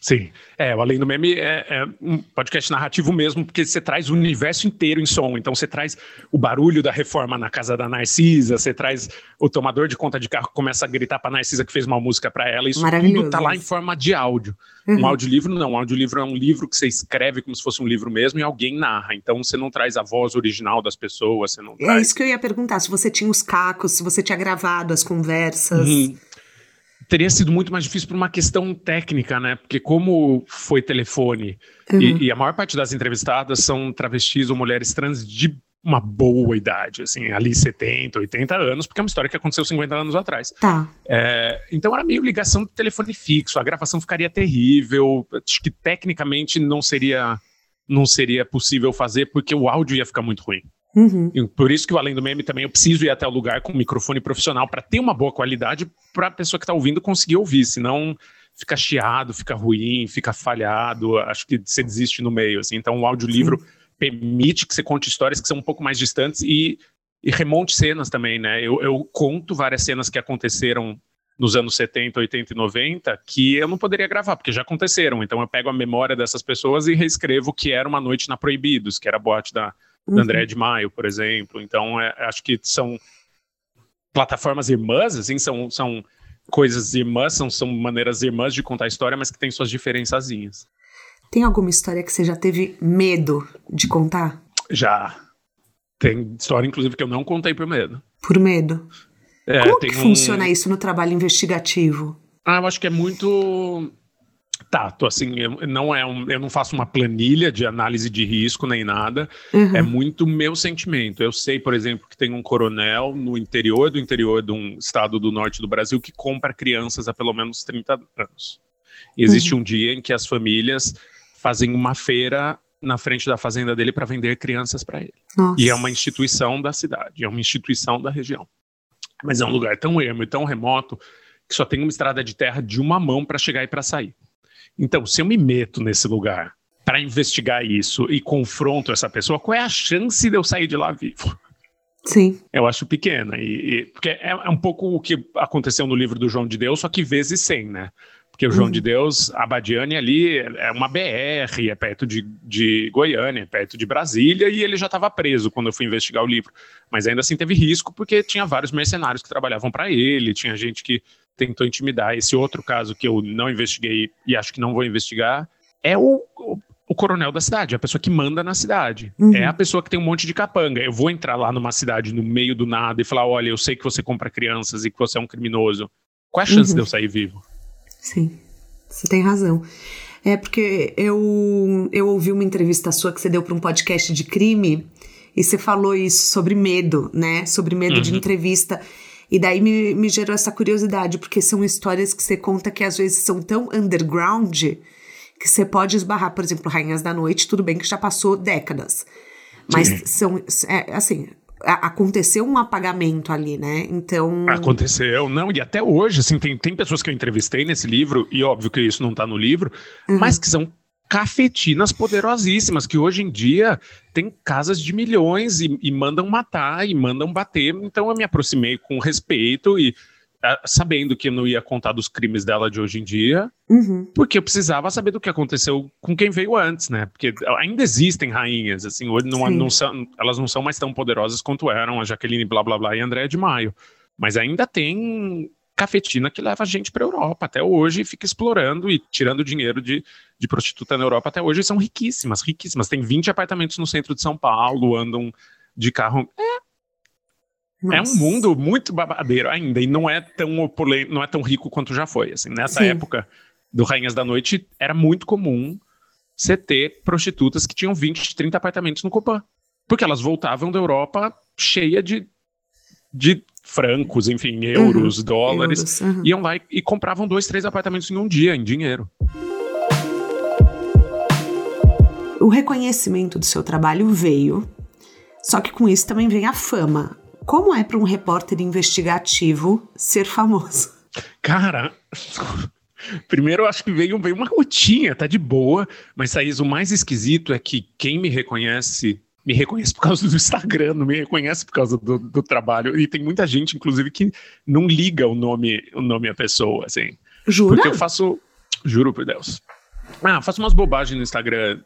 Sim, é, o Além do Meme é, é, um podcast narrativo mesmo, porque você traz o universo inteiro em som. Então você traz o barulho da reforma na casa da Narcisa, você traz o tomador de conta de carro que começa a gritar pra Narcisa que fez uma música para ela. Isso tudo tá lá em forma de áudio. Uhum. Um audiolivro não, um audiolivro é um livro que você escreve como se fosse um livro mesmo e alguém narra. Então você não traz a voz original das pessoas, você não É traz... isso que eu ia perguntar, se você tinha os cacos, se você tinha gravado as conversas. Uhum teria sido muito mais difícil por uma questão técnica, né? Porque como foi telefone uhum. e, e, a maior parte das entrevistadas são travestis ou mulheres trans de uma boa idade, assim, ali 70, 80 anos, porque é uma história que aconteceu 50 anos atrás. Tá. É, então era meio ligação de telefone fixo, a gravação ficaria terrível, acho que tecnicamente não seria não seria possível fazer porque o áudio ia ficar muito ruim. Uhum. Por isso que o Além do Meme também eu preciso ir até o lugar com um microfone profissional para ter uma boa qualidade para a pessoa que está ouvindo conseguir ouvir, senão fica chiado, fica ruim, fica falhado, acho que você desiste no meio. Assim. Então o audiolivro Sim. permite que você conte histórias que são um pouco mais distantes e, e remonte cenas também, né? Eu, eu conto várias cenas que aconteceram nos anos 70, 80 e 90 que eu não poderia gravar, porque já aconteceram. Então eu pego a memória dessas pessoas e reescrevo que era uma noite na Proibidos, que era a boate da uhum. do André de Maio, por exemplo. Então, é, acho que são plataformas irmãs, assim, são, são coisas irmãs, são, são maneiras irmãs de contar a história, mas que têm suas diferençazinhas. Tem alguma história que você já teve medo de contar? Já. Tem história, inclusive, que eu não contei por medo. Por medo? É, Como que um... funciona isso no trabalho investigativo? Ah, eu acho que é muito tato, assim, eu, não é um, eu não faço uma planilha de análise de risco nem nada, uhum. é muito meu sentimento. Eu sei, por exemplo, que tem um coronel no interior do interior de um estado do norte do Brasil que compra crianças há pelo menos 30 anos. existe uhum. um dia em que as famílias fazem uma feira na frente da fazenda dele para vender crianças para ele. Nossa. E é uma instituição da cidade, é uma instituição da região. Mas é um lugar tão ermo e tão remoto que só tem uma estrada de terra de uma mão para chegar e para sair. Então, se eu me meto nesse lugar para investigar isso e confronto essa pessoa, qual é a chance de eu sair de lá vivo? Sim. Eu acho pequena. E, e porque é, é, um pouco o que aconteceu no livro do João de Deus, só que vezes 100, né? Porque o João uhum. de Deus, a Badiane ali é uma BR, é perto de, de Goiânia, é perto de Brasília, e ele já estava preso quando eu fui investigar o livro. Mas ainda assim teve risco, porque tinha vários mercenários que trabalhavam para ele, tinha gente que tentou intimidar. Esse outro caso que eu não investiguei e acho que não vou investigar é o, o, o coronel da cidade, a pessoa que manda na cidade. Uhum. É a pessoa que tem um monte de capanga. Eu vou entrar lá numa cidade no meio do nada e falar: olha, eu sei que você compra crianças e que você é um criminoso. Qual é a chance uhum. de eu sair vivo? Sim, você tem razão. É porque eu, eu ouvi uma entrevista sua que você deu para um podcast de crime e você falou isso sobre medo, né? Sobre medo uhum. de entrevista. E daí me, me gerou essa curiosidade, porque são histórias que você conta que às vezes são tão underground que você pode esbarrar, por exemplo, Rainhas da Noite, tudo bem que já passou décadas. Mas Sim. são, é, assim, aconteceu um apagamento ali, né? Então. Aconteceu, não, e até hoje, assim, tem, tem pessoas que eu entrevistei nesse livro, e óbvio que isso não tá no livro, uhum. mas que são cafetinas poderosíssimas, que hoje em dia tem casas de milhões e, e, mandam matar e mandam bater. Então eu me aproximei com respeito e uh, sabendo que eu não ia contar dos crimes dela de hoje em dia, uhum. porque eu precisava saber do que aconteceu com quem veio antes, né? Porque ainda existem rainhas, assim, hoje não, não são, elas não são mais tão poderosas quanto eram a Jaqueline blá blá blá e André de Maio. Mas ainda tem cafetina que leva a gente para a Europa até hoje e fica explorando e tirando dinheiro de, de prostituta na Europa até hoje. São riquíssimas, riquíssimas. Tem 20 apartamentos no centro de São Paulo, andam de carro. É, é um mundo muito babadeiro ainda e não é tão opulento, não é tão rico quanto já foi. Assim, nessa Sim. época do Rainhas da Noite era muito comum você ter prostitutas que tinham 20, 30 apartamentos no Copan. Porque elas voltavam da Europa cheia de, de francos, enfim, euros, uhum, dólares, euros, uhum. iam lá e, e compravam dois, três apartamentos em um dia, em dinheiro. O reconhecimento do seu trabalho veio, só que com isso também vem a fama. Como é para um repórter investigativo ser famoso? Cara, Primeiro, eu acho que veio, veio uma rotinha, tá de boa, mas Thaís, o mais esquisito é que quem me reconhece me reconhece por causa do Instagram, não me reconhece por causa do, do, trabalho. E tem muita gente, inclusive, que não liga o nome, o nome à pessoa, assim. Jura? Porque eu faço. Juro por Deus. Ah, faço umas bobagens no Instagram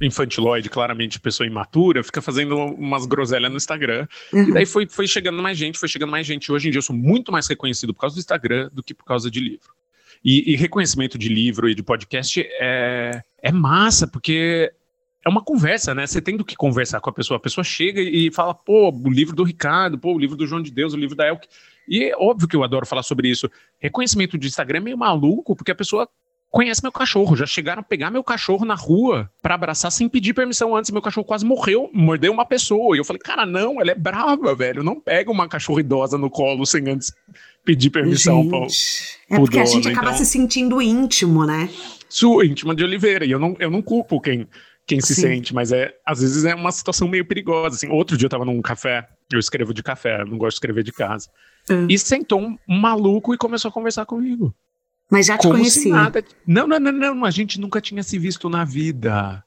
infantiloide, claramente pessoa imatura, fica fazendo umas groselhas no Instagram. Uhum. E daí foi, foi chegando mais gente, foi chegando mais gente. Hoje em dia eu sou muito mais reconhecido por causa do Instagram do que por causa de livro. E, e reconhecimento de livro e de podcast é, é massa, porque é uma conversa, né? Você tem do que conversar com a pessoa. A pessoa chega e fala, pô, o livro do Ricardo, pô, o livro do João de Deus, o livro da Elke. E é óbvio que eu adoro falar sobre isso. Reconhecimento de Instagram é meio maluco, porque a pessoa conhece meu cachorro. Já chegaram a pegar meu cachorro na rua para abraçar sem pedir permissão antes. Meu cachorro quase morreu, mordeu uma pessoa. E eu falei, cara, não, ela é brava, velho. Não pega uma cachorra idosa no colo sem antes pedir permissão gente, pro, É porque dono. a gente acaba então, se sentindo íntimo, né? Sua íntima de Oliveira. E eu não, eu não culpo quem quem se Sim. sente, mas é às vezes é uma situação meio perigosa. Assim, outro dia eu tava num café, eu escrevo de café, não gosto de escrever de casa. Hum. E sentou um, maluco e começou a conversar comigo. Mas já te Como conhecia? Nada... Não, não, não, não, a gente nunca tinha se visto na vida.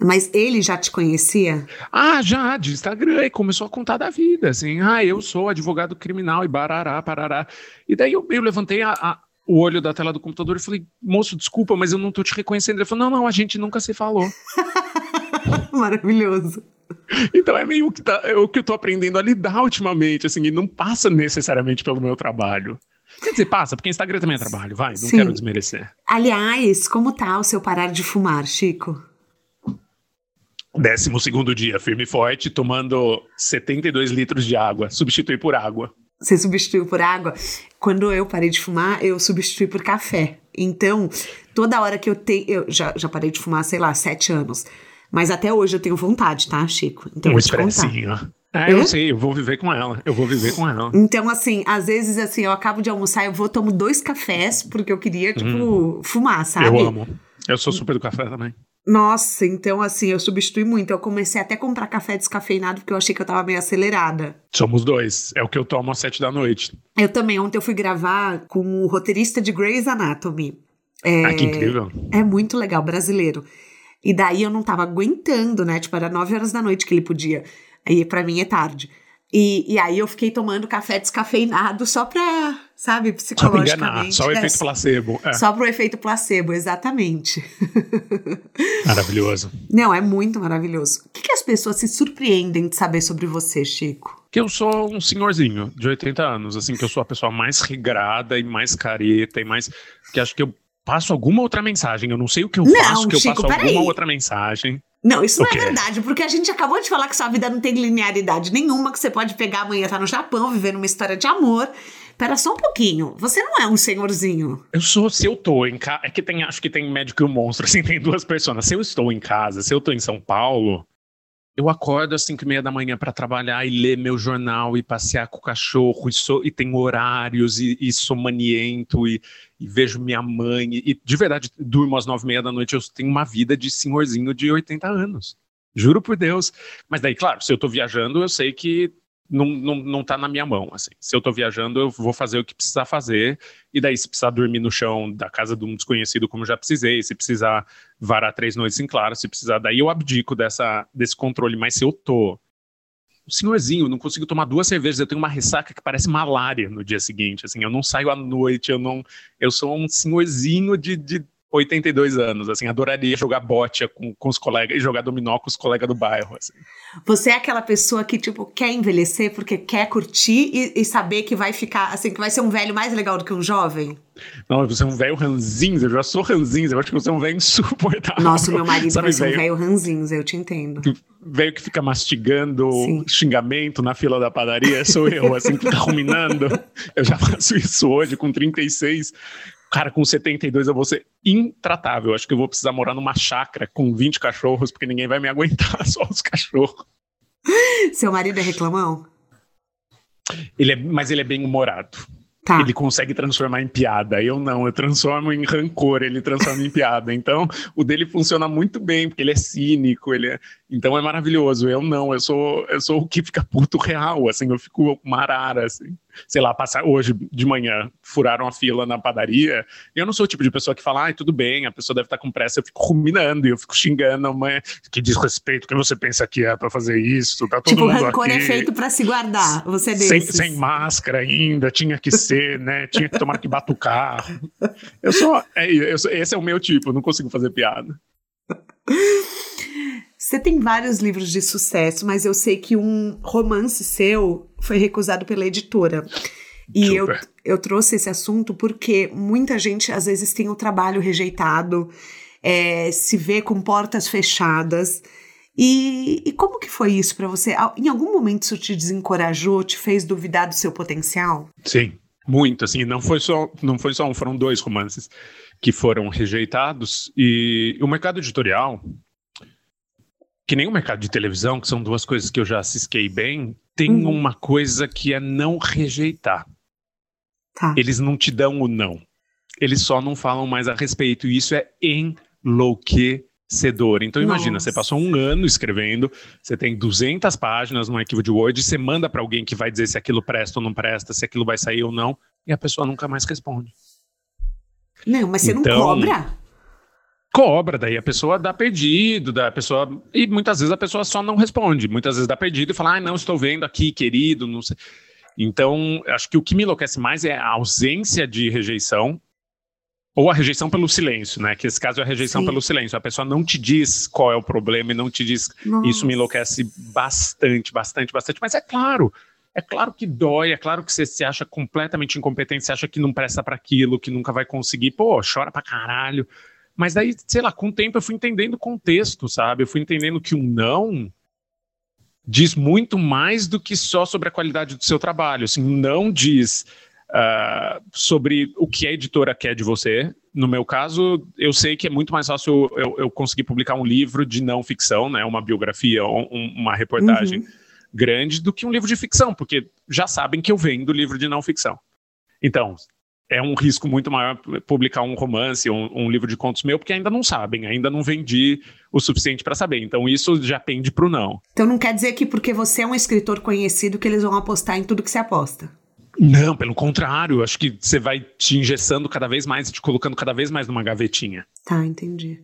Mas ele já te conhecia? Ah, já, de Instagram, e começou a contar da vida, assim, ah, eu sou advogado criminal e barará, parará. E daí eu, eu levantei a, a, o olho da tela do computador e falei, moço, desculpa, mas eu não tô te reconhecendo. Ele falou, não, não, a gente nunca se falou. Maravilhoso. Então é meio que tá, é o que eu tô aprendendo a lidar ultimamente, assim, e não passa necessariamente pelo meu trabalho. Quer dizer, passa, porque Instagram também é trabalho, vai, não Sim. quero desmerecer. Aliás, como tá o seu parar de fumar, Chico? Décimo segundo dia, firme e forte, tomando 72 litros de água, substitui por água. Você substituiu por água? Quando eu parei de fumar, eu substituí por café. Então, toda hora que eu tenho. Eu já, já parei de fumar, sei lá, sete anos. Mas até hoje eu tenho vontade, tá, Chico? Então, um expressinho. É, eu sei, eu vou viver com ela. Eu vou viver com ela. Então, assim, às vezes, assim, eu acabo de almoçar, eu vou, tomo dois cafés, porque eu queria, tipo, hum. fumar, sabe? Eu amo. Eu sou super do café também. Nossa, então assim, eu substituí muito. Eu comecei até a comprar café descafeinado porque eu achei que eu tava meio acelerada. Somos dois. É o que eu tomo às sete da noite. Eu também. Ontem eu fui gravar com o roteirista de Grey's Anatomy. É, ah, que incrível. É muito legal, brasileiro. E daí eu não tava aguentando, né? Tipo, era nove horas da noite que ele podia. Aí para mim é tarde. E, e aí eu fiquei tomando café descafeinado só pra, sabe, psicologicamente. Só, só o efeito é, placebo. É. Só pro efeito placebo, exatamente. Maravilhoso. Não, é muito maravilhoso. O que, que as pessoas se surpreendem de saber sobre você, Chico? Que eu sou um senhorzinho de 80 anos, assim, que eu sou a pessoa mais regrada e mais careta e mais. que acho que eu passo alguma outra mensagem. Eu não sei o que eu não, faço, que eu passo alguma aí. outra mensagem. Não, isso não é verdade, porque a gente acabou de falar que sua vida não tem linearidade nenhuma, que você pode pegar amanhã, estar tá no Japão, viver uma história de amor. Pera só um pouquinho. Você não é um senhorzinho. Eu sou, se eu tô em casa. É que tem, acho que tem médico e um monstro, assim, tem duas pessoas. Se eu estou em casa, se eu tô em São Paulo, eu acordo às cinco e meia da manhã para trabalhar e ler meu jornal e passear com o cachorro e, sou, e tenho horários e, e sou maniento e, e, vejo minha mãe e, de verdade durmo às nove e meia da noite. Eu tenho uma vida de senhorzinho de 80 anos. Juro por Deus. Mas daí, claro, se eu tô viajando, eu sei que não, não, não tá na minha mão, assim. Se eu tô viajando, eu vou fazer o que precisar fazer, e daí se precisar dormir no chão da casa de um desconhecido, como já precisei, se precisar varar três noites em claro, se precisar, daí eu abdico dessa, desse controle, mas se eu tô senhorzinho, não consigo tomar duas cervejas, eu tenho uma ressaca que parece malária no dia seguinte, assim, eu não saio à noite, eu não, eu sou um senhorzinho de, de 82 anos, assim, adoraria jogar bote com, com os colegas e jogar dominó com os colegas do bairro, assim. Você é aquela pessoa que, tipo, quer envelhecer porque quer curtir e, e, saber que vai ficar, assim, que vai ser um velho mais legal do que um jovem? Não, você é um velho ranzinza, eu já sou ranzinza, eu acho que você é um velho insuportável. Nossa, meu marido Sabe, vai ser um velho ranzinza, eu te entendo. Velho que fica mastigando Sim. xingamento na fila da padaria, sou eu, assim, que fica ruminando. Eu já faço isso hoje, com 36. Cara, com 72 eu vou ser intratável. Acho que eu vou precisar morar numa chácara com 20 cachorros, porque ninguém vai me aguentar, só os cachorros. Seu marido é reclamão? Ele é, mas ele é bem humorado. Tá. Ele consegue transformar em piada. Eu não, eu transformo em rancor, ele transforma em piada. Então, o dele funciona muito bem, porque ele é cínico, ele é... então é maravilhoso. Eu não, eu sou, eu sou o que fica puto real, assim, eu fico marara, assim sei lá, passar hoje de manhã, furaram a fila na padaria. Eu não sou o tipo de pessoa que fala, ai, tudo bem, a pessoa deve estar com pressa. Eu fico ruminando e eu fico xingando, mas que desrespeito, que você pensa que é para fazer isso? Tá todo tipo, mundo rancor aqui. é feito para se guardar. Você é sem, sem máscara ainda, tinha que ser, né? Tinha que tomar que batucar. Eu sou, é, eu sou, esse é o meu tipo, não consigo fazer piada. Você tem vários livros de sucesso, mas eu sei que um romance seu foi recusado pela editora. E eu, eu trouxe esse assunto porque muita gente às vezes tem o trabalho rejeitado, é, se vê com portas fechadas. E, e como que foi isso para você? Em algum momento isso te desencorajou, te fez duvidar do seu potencial? Sim, muito. Assim, não foi só, não foi só um, foram dois romances que foram rejeitados. E o mercado editorial, que nem o mercado de televisão, que são duas coisas que eu já cisquei bem, tem uhum. uma coisa que é não rejeitar. Tá. Eles não te dão o não. Eles só não falam mais a respeito. E isso é enlouquecedor. Então Nossa. imagina, você passou um ano escrevendo, você tem 200 páginas no arquivo de Word, você manda para alguém que vai dizer se aquilo presta ou não presta, se aquilo vai sair ou não, e a pessoa nunca mais responde. Não, mas você então, não cobra? Cobra, daí a pessoa dá perdido, da pessoa e muitas vezes a pessoa só não responde, muitas vezes dá perdido e fala, ah, não estou vendo aqui, querido, não sei. Então, acho que o que me enlouquece mais é a ausência de rejeição ou a rejeição pelo silêncio, né? Que esse caso é a rejeição Sim. pelo silêncio. A pessoa não te diz qual é o problema e não te diz. Nossa. Isso me enlouquece bastante, bastante, bastante. Mas é claro, é claro que dói, é claro que você se acha completamente incompetente, você acha que não presta para aquilo, que nunca vai conseguir. Pô, chora pra caralho. Mas daí, sei lá, com o tempo eu fui entendendo o contexto, sabe? Eu fui entendendo que o não diz muito mais do que só sobre a qualidade do seu trabalho. Assim, não diz uh, sobre o que a editora quer de você. No meu caso, eu sei que é muito mais fácil eu, eu conseguir publicar um livro de não ficção, né? Uma biografia, um, uma reportagem. Uhum. grande do que um livro de ficção, porque já sabem que eu vendo livro de não ficção. Então, é um risco muito maior publicar um romance, um, um livro de contos meu, porque ainda não sabem, ainda não vendi o suficiente para saber. Então isso já pende pro não. Então não quer dizer que porque você é um escritor conhecido que eles vão apostar em tudo que você aposta. Não, pelo contrário, acho que você vai te engessando cada vez mais, te colocando cada vez mais numa gavetinha. Tá, entendi.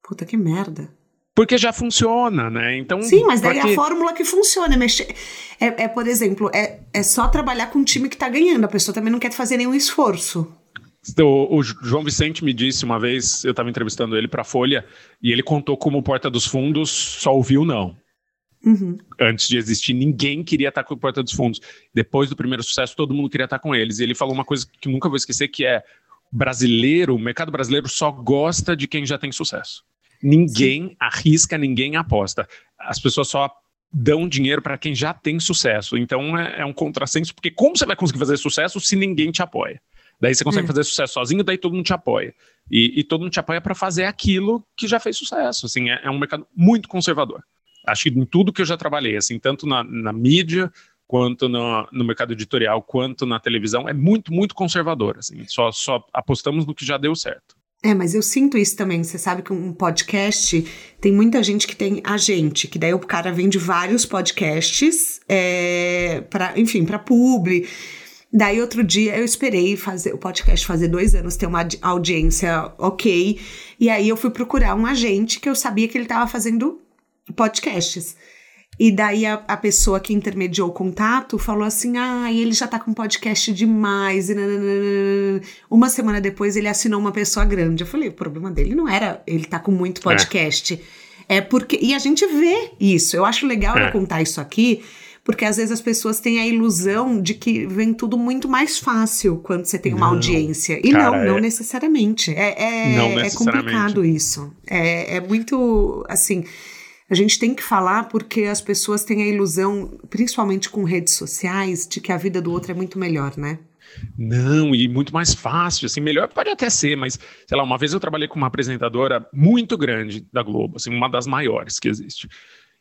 Puta que merda. Porque já funciona, né? Então. Sim, mas daí que... a fórmula que funciona. Mexer... É, é, por exemplo, é, é só trabalhar com um time que tá ganhando. A pessoa também não quer fazer nenhum esforço. O, o João Vicente me disse uma vez, eu estava entrevistando ele para Folha, e ele contou como o Porta dos Fundos só ouviu não. Uhum. Antes de existir, ninguém queria estar com o Porta dos Fundos. Depois do primeiro sucesso, todo mundo queria estar com eles. E ele falou uma coisa que nunca vou esquecer, que é brasileiro, o mercado brasileiro só gosta de quem já tem sucesso. Ninguém Sim. arrisca, ninguém aposta. As pessoas só dão dinheiro para quem já tem sucesso. Então é, é, um contrassenso, porque como você vai conseguir fazer sucesso se ninguém te apoia? Daí você consegue é. fazer sucesso sozinho, daí todo mundo te apoia. E, e todo mundo te apoia para fazer aquilo que já fez sucesso. Assim, é, é, um mercado muito conservador. Acho que em tudo que eu já trabalhei, assim, tanto na, na mídia, quanto no, no, mercado editorial, quanto na televisão, é muito, muito conservador. Assim, só, só apostamos no que já deu certo. É, mas eu sinto isso também. Você sabe que um podcast tem muita gente que tem agente, que daí o cara vende vários podcasts, é, para, enfim, para publi. Daí outro dia eu esperei fazer o podcast fazer dois anos, ter uma audiência ok. E aí eu fui procurar um agente que eu sabia que ele estava fazendo podcasts. E daí a, a, pessoa que intermediou o contato falou assim: ah, ele já tá com podcast demais. Uma semana depois ele assinou uma pessoa grande. Eu falei: o problema dele não era ele tá com muito podcast. É, é porque. E a gente vê isso. Eu acho legal é. eu contar isso aqui, porque às vezes as pessoas têm a ilusão de que vem tudo muito mais fácil quando você tem uma não, audiência. E cara, não, não é... necessariamente. É, é, não necessariamente. é complicado isso. É, é muito. Assim a gente tem que falar porque as pessoas têm a ilusão, principalmente com redes sociais, de que a vida do outro é muito melhor, né? Não, e muito mais fácil, assim, melhor pode até ser, mas, sei lá, uma vez eu trabalhei com uma apresentadora muito grande da Globo, assim, uma das maiores que existe.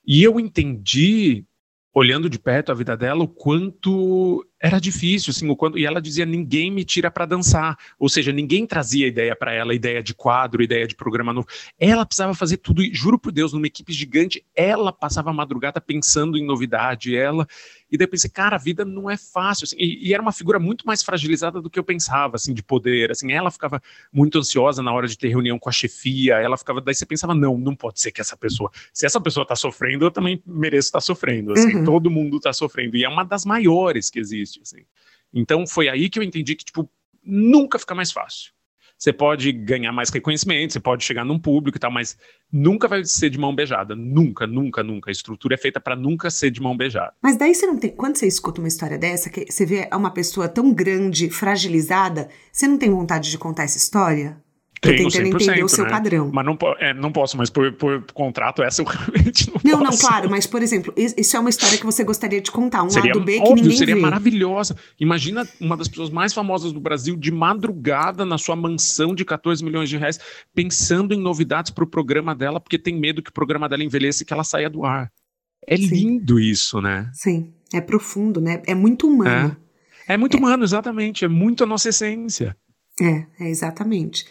E eu entendi, olhando de perto a vida dela, o quanto era difícil, assim, o quando, e ela dizia, ninguém me tira para dançar, ou seja, ninguém trazia ideia para ela, ideia de quadro, ideia de programa novo, ela precisava fazer tudo, e juro por Deus, numa equipe gigante, ela passava a madrugada pensando em novidade, ela, e daí eu pensei, cara, a vida não é fácil, assim, e, e, era uma figura muito mais fragilizada do que eu pensava, assim, de poder, assim, ela ficava muito ansiosa na hora de ter reunião com a chefia, ela ficava, daí você pensava, não, não pode ser que essa pessoa, se essa pessoa tá sofrendo, eu também mereço estar tá sofrendo, assim, uhum. todo mundo tá sofrendo, e é uma das maiores que existe, existe. Assim. Então foi aí que eu entendi que tipo nunca fica mais fácil. Você pode ganhar mais reconhecimento, você pode chegar num público e tal, mas nunca vai ser de mão beijada. Nunca, nunca, nunca. A estrutura é feita para nunca ser de mão beijada. Mas daí você não tem. Quando você escuta uma história dessa, que você vê uma pessoa tão grande, fragilizada, você não tem vontade de contar essa história? Tenho, tentando entender o seu né? padrão. Mas não, é, não posso, mas por, por contrato essa eu realmente não, não posso. Não, claro, mas por exemplo, isso é uma história que você gostaria de contar, um seria, lado B óbvio, que ninguém seria vê. maravilhosa. Imagina uma das pessoas mais famosas do Brasil de madrugada na sua mansão de 14 milhões de reais, pensando em novidades para o programa dela, porque tem medo que o programa dela envelheça e que ela saia do ar. É Sim. lindo isso, né? Sim, é profundo, né? É muito humano. É, é muito é. humano, exatamente. É muito a nossa essência. É, é exatamente.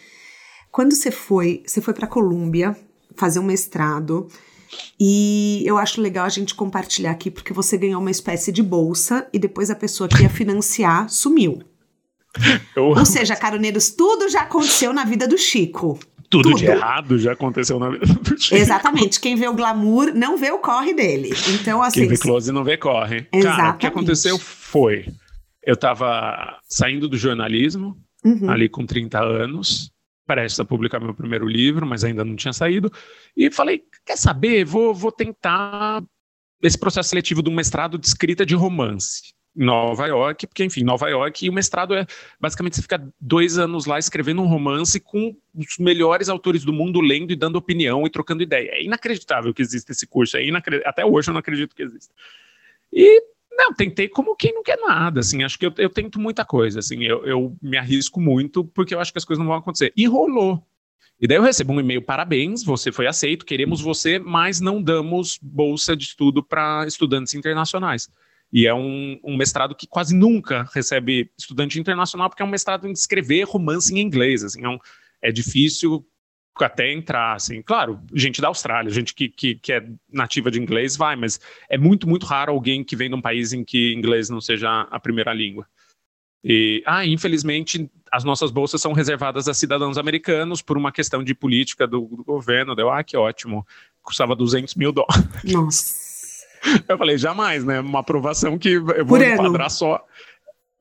Quando você foi, você foi para Colômbia fazer um mestrado. E eu acho legal a gente compartilhar aqui, porque você ganhou uma espécie de bolsa e depois a pessoa que ia financiar sumiu. Eu... Ou seja, caroneiros, tudo já aconteceu na vida do Chico. Tudo, tudo, de errado já aconteceu na vida do Chico. Exatamente. Quem vê o glamour não vê o corre dele. Então, assim. Quem vê close não vê corre. Exatamente. Cara, o que aconteceu foi. Eu tava saindo do jornalismo, uhum. ali com 30 anos prestes a publicar meu primeiro livro, mas ainda não tinha saído. E falei, quer saber? Vou, vou tentar esse processo seletivo um mestrado de escrita de romance em Nova York, porque, enfim, Nova York, e o mestrado é, basicamente, você fica dois anos lá escrevendo um romance com os melhores autores do mundo, lendo e dando opinião e trocando ideia. É inacreditável que exista esse curso, é até hoje eu não acredito que exista. E não, tentei como quem não quer nada, assim, acho que eu, eu tento muita coisa, assim, eu, eu, me arrisco muito porque eu acho que as coisas não vão acontecer. E rolou. E daí eu recebo um e-mail, parabéns, você foi aceito, queremos você, mas não damos bolsa de estudo para estudantes internacionais. E é um, um, mestrado que quase nunca recebe estudante internacional, porque é um mestrado em escrever romance em inglês, assim, é, um, é difícil até entrar, assim, claro, gente da Austrália, gente que, que, que, é nativa de inglês vai, mas é muito, muito raro alguém que vem de um país em que inglês não seja a primeira língua. E, ah, infelizmente, as nossas bolsas são reservadas a cidadãos americanos por uma questão de política do, do governo. Deu, ah, que ótimo, custava 200 mil dólares. Nossa. Eu falei, jamais, né? Uma aprovação que eu vou enquadrar só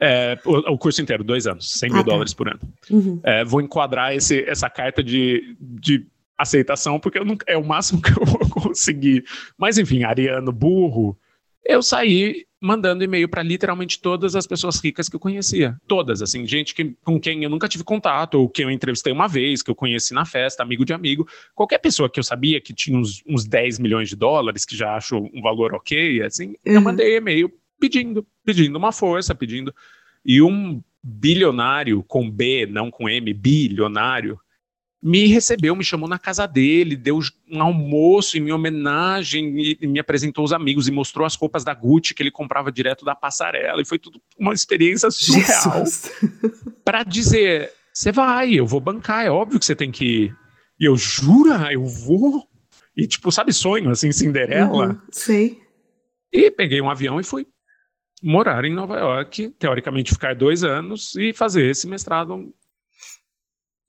é, o, o, curso inteiro, dois anos, 100 mil ah, tá. dólares por ano. Uhum. É, vou enquadrar esse, essa carta de, de aceitação, porque eu não, é o máximo que eu vou conseguir. Mas enfim, ariano burro, eu saí mandando e-mail para literalmente todas as pessoas ricas que eu conhecia. Todas, assim, gente que, com quem eu nunca tive contato, ou que eu entrevistei uma vez, que eu conheci na festa, amigo de amigo. Qualquer pessoa que eu sabia que tinha uns, uns 10 milhões de dólares, que já acho um valor ok, assim, uhum. eu mandei e-mail pedindo, pedindo uma força, pedindo. E um bilionário com B, não com M, bilionário, me recebeu, me chamou na casa dele, deu um almoço em minha homenagem e, me apresentou os amigos e mostrou as roupas da Gucci que ele comprava direto da passarela e foi tudo uma experiência surreal para dizer, você vai, eu vou bancar, é óbvio que você tem que ir. E eu jura, eu vou. E tipo, sabe sonho assim, Cinderela? Uhum, sei. E peguei um avião e fui morar em Nova York, teoricamente ficar dois anos e fazer esse mestrado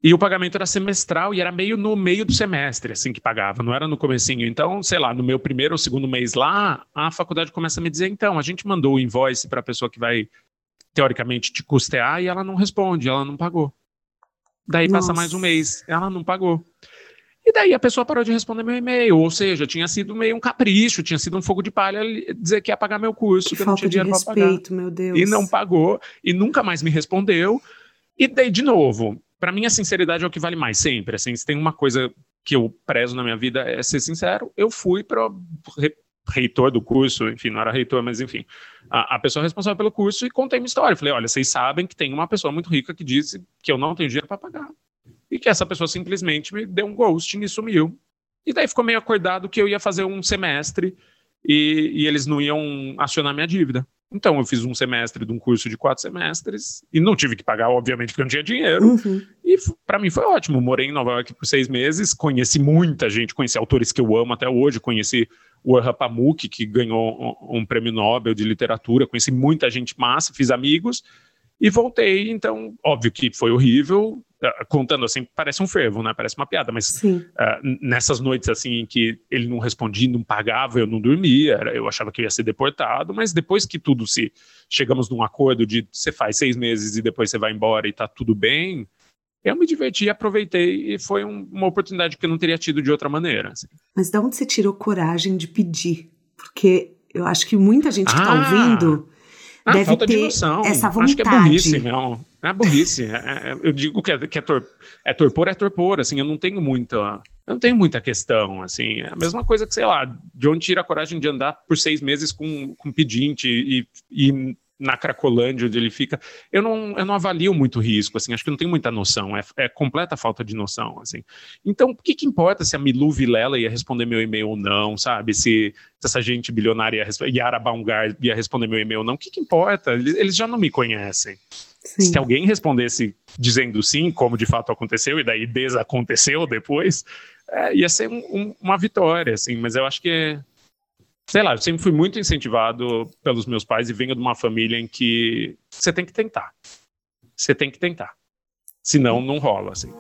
e o pagamento era semestral e era meio no meio do semestre, assim, que pagava, não era no comecinho. Então, sei lá, no meu primeiro ou segundo mês lá, a faculdade começa a me dizer, então, a gente mandou o invoice para a pessoa que vai, teoricamente, te custear e ela não responde, ela não pagou. Daí Nossa. passa mais um mês, ela não pagou. E daí a pessoa parou de responder meu e-mail, ou seja, tinha sido meio um capricho, tinha sido um fogo de palha dizer que ia pagar meu curso, que, que eu não tinha dinheiro para pagar. Meu Deus. E não pagou, e nunca mais me respondeu. E daí, de novo, para mim a sinceridade é o que vale mais sempre. Assim, se tem uma coisa que eu prezo na minha vida é ser sincero. Eu fui para re, reitor do curso, enfim, não era reitor, mas enfim, a, a, pessoa responsável pelo curso e contei minha história. Falei, olha, vocês sabem que tem uma pessoa muito rica que disse que eu não tenho dinheiro para pagar e que essa pessoa simplesmente me deu um ghosting e sumiu. E daí ficou meio acordado que eu ia fazer um semestre e, e eles não iam acionar minha dívida. Então, eu fiz um semestre de um curso de quatro semestres e não tive que pagar, obviamente, porque eu não tinha dinheiro. Uhum. E para mim foi ótimo. Morei em Nova York por seis meses, conheci muita gente, conheci autores que eu amo até hoje, conheci o Orhan Pamuk, que ganhou um, um prêmio Nobel de literatura, conheci muita gente massa, fiz amigos e voltei. Então, óbvio que foi horrível, ah, contando assim, parece um fervo, né? Parece uma piada, mas uh, nessas noites assim em que ele não respondia, não pagava, eu não dormia, eu achava que eu ia ser deportado, mas depois que tudo se chegamos num acordo de você faz seis meses e depois você vai embora e tá tudo bem, eu me diverti, aproveitei e foi um, uma oportunidade que eu não teria tido de outra maneira. Assim. Mas de onde você tirou coragem de pedir? Porque eu acho que muita gente que está ah, ouvindo ah, deve falta ter de noção. essa vontade. Acho que é burrice, não. É burrice. É, é, eu digo que, é, que é, tor, é torpor, é torpor. Assim, eu não tenho muita. Eu não tenho muita questão, assim. É a mesma coisa que, sei lá, de onde tira a coragem de andar por seis meses com, com pedinte e, e na Cracolândia, onde ele fica, eu não, eu não avalio muito risco, assim, acho que não tenho muita noção, é, é completa falta de noção, assim. Então, o que que importa se a Milu Vilela ia responder meu e-mail ou não, sabe? Se, se essa gente bilionária ia Yara Baumgar ia responder meu e-mail ou não, o que que importa? Eles, eles já não me conhecem. Sim. Se alguém respondesse dizendo sim, como de fato aconteceu, e daí desaconteceu depois, é, ia ser um, um, uma vitória, assim, mas eu acho que é sei lá, eu sempre fui muito incentivado pelos meus pais e venho de uma família em que você tem que tentar. Você tem que tentar. Senão, não rola, assim.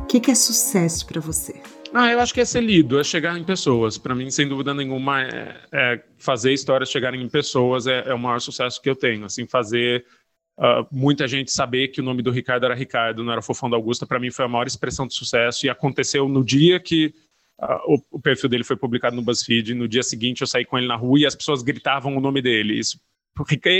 O que, que, é sucesso para você? Ah, eu acho que é ser lido, é chegar em pessoas. Para mim, sem dúvida nenhuma, é, é fazer histórias chegarem em pessoas é, é, o maior sucesso que eu tenho. Assim, fazer Uh, muita gente saber que o nome do Ricardo era Ricardo, não era Fofão da Augusta, para mim foi a maior expressão de sucesso e aconteceu no dia que uh, o, o, perfil dele foi publicado no BuzzFeed. No dia seguinte eu saí com ele na rua e as pessoas gritavam o nome dele. Isso,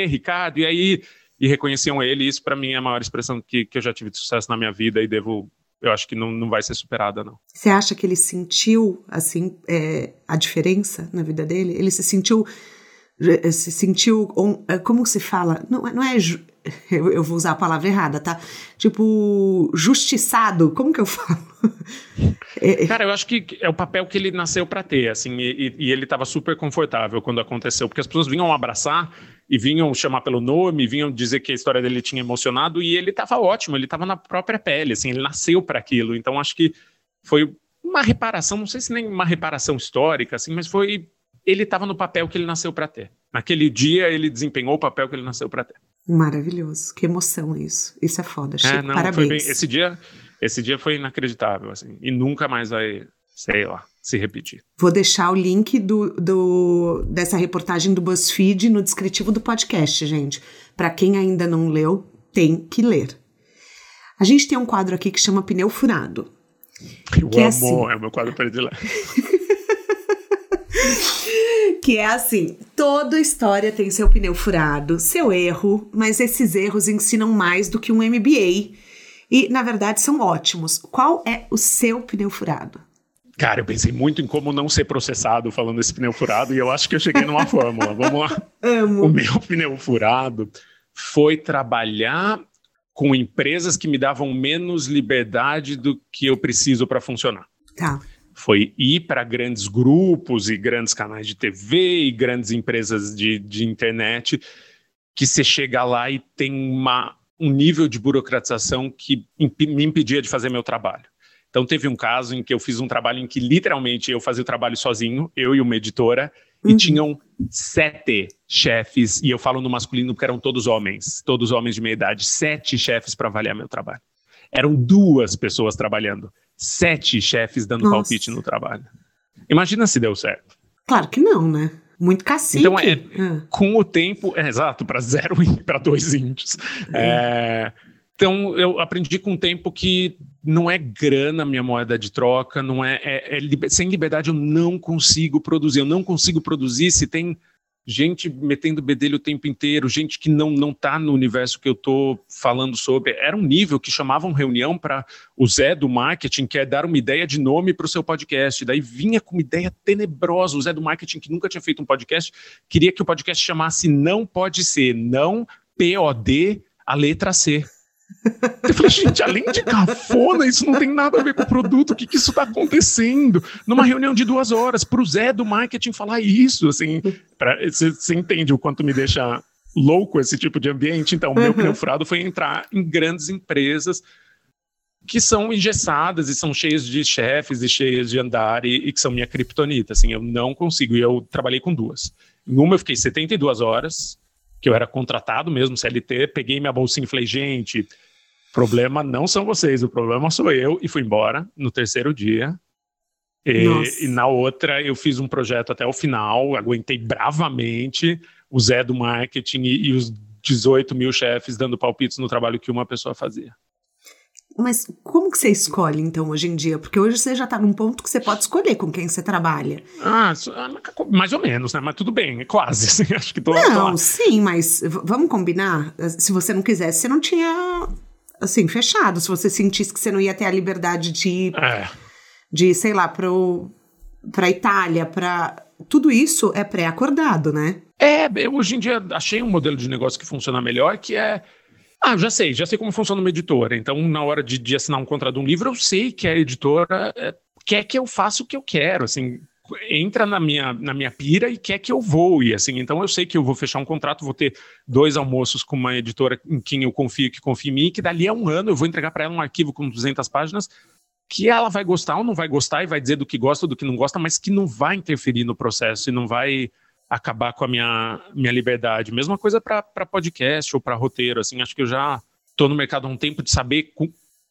Ricardo, e aí e reconheciam ele. Isso para mim é a maior expressão que, que eu já tive de sucesso na minha vida e devo eu acho que não, não vai ser superada, não. Você acha que ele sentiu, assim, é, a diferença na vida dele? Ele se sentiu, se sentiu, é, como se fala? Não, não é eu, eu, vou usar a palavra errada, tá? Tipo, justiçado, como que eu falo? É, é, Cara, eu acho que é o papel que ele nasceu para ter, assim, e, e ele estava super confortável quando aconteceu, porque as pessoas vinham abraçar e vinham chamar pelo nome, vinham dizer que a história dele tinha emocionado, e ele estava ótimo, ele estava na própria pele, assim, ele nasceu para aquilo, então acho que foi uma reparação, não sei se nem uma reparação histórica, assim, mas foi ele estava no papel que ele nasceu para ter. Naquele dia ele desempenhou o papel que ele nasceu para ter. Maravilhoso. Que emoção isso. Isso é foda. Chico, é, não, parabéns. Bem, esse dia, esse dia foi inacreditável, assim. E nunca mais vai, sei lá, se repetir. Vou deixar o link do, do, dessa reportagem do BuzzFeed no descritivo do podcast, gente. Para quem ainda não leu, tem que ler. A gente tem um quadro aqui que chama Pneu Furado. Eu é amo, é, assim... é o meu quadro predileto. que é assim: toda história tem seu pneu furado, seu erro, mas esses erros ensinam mais do que um MBA. E, na verdade, são ótimos. Qual é o seu pneu furado? Cara, eu pensei muito em como não ser processado falando desse pneu furado e eu acho que eu cheguei numa fórmula. Vamos lá. Amo. O meu pneu furado foi trabalhar com empresas que me davam menos liberdade do que eu preciso para funcionar. Tá. Foi ir para grandes grupos e grandes canais de TV e grandes empresas de, de internet que você chega lá e tem uma, um nível de burocratização que imp me impedia de fazer meu trabalho. Então teve um caso em que eu fiz um trabalho em que literalmente eu fazia o trabalho sozinho, eu e uma editora, uhum. e tinham sete chefes, e eu falo no masculino porque eram todos homens, todos homens de meia idade, sete chefes para avaliar meu trabalho. Eram duas pessoas trabalhando, sete chefes dando Nossa. palpite no trabalho. Imagina se deu certo. Claro que não, né? Muito cacique. Então, é, ah. com o tempo, é, exato, para zero para dois índios. É. É, então, eu aprendi com o tempo que não é grana minha moeda de troca, não é, é, é, sem liberdade eu não consigo produzir, eu não consigo produzir se tem gente metendo bedelho o tempo inteiro, gente que não não está no universo que eu estou falando sobre. Era um nível que chamavam reunião para o Zé do marketing quer dar uma ideia de nome para o seu podcast. Daí vinha com uma ideia tenebrosa. O Zé do marketing que nunca tinha feito um podcast queria que o podcast chamasse Não Pode Ser, não POD, a letra C. Eu falei, gente, além de cafona, isso não tem nada a ver com o produto. O que, que isso está acontecendo? Numa reunião de duas horas, para o Zé do marketing falar isso, assim, você entende o quanto me deixa louco esse tipo de ambiente? Então, o meu uhum. pneu furado foi entrar em grandes empresas que são engessadas e são cheias de chefes e cheias de andar e, e que são minha criptonita. Assim, eu não consigo. E eu trabalhei com duas. Em uma eu fiquei 72 horas que eu era contratado mesmo, CLT, peguei minha bolsinha e falei, gente, problema não são vocês, o problema sou eu, e fui embora no terceiro dia. E, e, na outra eu fiz um projeto até o final, aguentei bravamente o Zé do marketing e, e os 18 mil chefes dando palpites no trabalho que uma pessoa fazia. Mas como que você escolhe, então, hoje em dia? Porque hoje você já está num ponto que você pode escolher com quem você trabalha. Ah, ah mais ou menos, né? Mas tudo bem, quase. Assim, acho que tô, Não, tô sim, mas vamos combinar? Se você não quisesse, você não tinha, assim, fechado. Se você sentisse que você não ia ter a liberdade de é. de, sei lá, pro, pra Itália, para Tudo isso é pré-acordado, né? É, eu hoje em dia achei um modelo de negócio que funciona melhor, que é ah, já sei, já sei como funciona uma editora. Então, na hora de, de assinar um contrato de um livro, eu sei que a editora é, quer que eu faça o que eu quero, assim, entra na minha, na minha pira e quer que eu voe, assim, então eu sei que eu vou fechar um contrato, vou ter dois almoços com uma editora em quem eu confio, que confia em mim, que dali a um ano eu vou entregar para ela um arquivo com 200 páginas, que ela vai gostar ou não vai gostar e vai dizer do que gosta do que não gosta, mas que não vai interferir no processo e não vai acabar com a minha, minha liberdade. Mesma coisa para podcast ou para roteiro. Assim, acho que eu já estou no mercado há um tempo de saber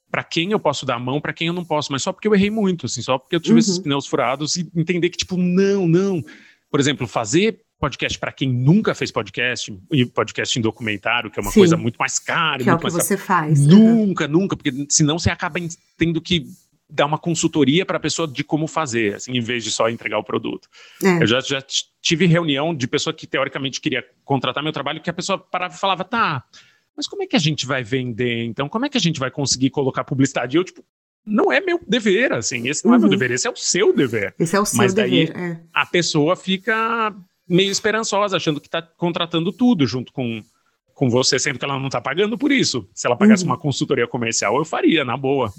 para quem eu posso dar a mão, para quem eu não posso, mas só porque eu errei muito, assim, só porque eu tive uhum. esses pneus furados e entender que, tipo, não, não. Por exemplo, fazer podcast para quem nunca fez podcast, e podcast em documentário, que é uma Sim. coisa muito mais cara. Que é o que você faz. Nunca, uhum. nunca, porque senão você acaba tendo que dar uma consultoria para a pessoa de como fazer, assim, em vez de só entregar o produto. É. Eu já, já tive reunião de pessoa que teoricamente queria contratar meu trabalho, que a pessoa parava e falava, tá, mas como é que a gente vai vender? Então, como é que a gente vai conseguir colocar publicidade? E eu, tipo, não é meu dever, assim, esse não uhum. é meu uhum. dever, esse é o seu dever. Esse é o seu mas daí, dever, é. a pessoa fica meio esperançosa, achando que está contratando tudo junto com, com você, sendo que ela não está pagando por isso. Se ela pagasse uhum. uma consultoria comercial, eu faria, na boa.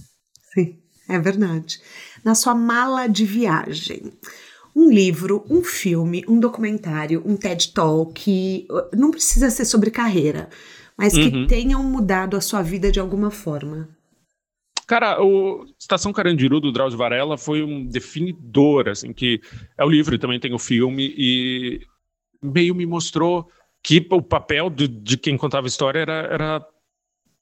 Sim. É verdade. Na sua mala de viagem. Um livro, um filme, um documentário, um TED Talk, não precisa ser sobre carreira, mas que uhum. tenham mudado a sua vida de alguma forma. Cara, o Estação Carandiru do Drauzio Varela foi um definidor, assim, que é o livro e também tem o filme e meio me mostrou que o papel de, de quem contava a história era, era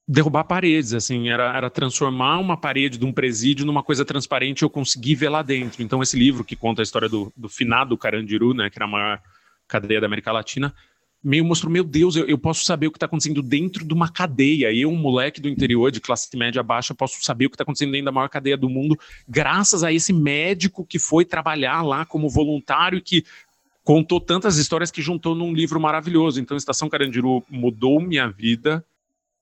derrubar paredes, assim, era, era transformar uma parede de um presídio numa coisa transparente e eu consegui ver lá dentro. Então, esse livro que conta a história do, do finado Carandiru, né, que era a maior cadeia da América Latina, meio mostrou, meu Deus, eu, eu posso saber o que está acontecendo dentro de uma cadeia. Eu, um moleque do interior, de classe média baixa, posso saber o que está acontecendo dentro da maior cadeia do mundo, graças a esse médico que foi trabalhar lá como voluntário e que contou tantas histórias que juntou num livro maravilhoso. Então, Estação Carandiru mudou minha vida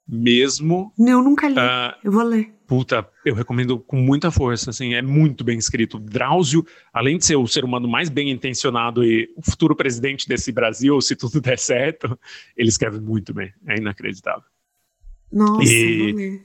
mesmo. Eu nunca li. Uh, eu vou ler. Puta, eu recomendo com muita força, assim, é muito bem escrito. Drauzio, além de ser o ser humano mais bem intencionado e o futuro presidente desse Brasil, se tudo der certo, ele escreve muito bem. É inacreditável. Nossa, e.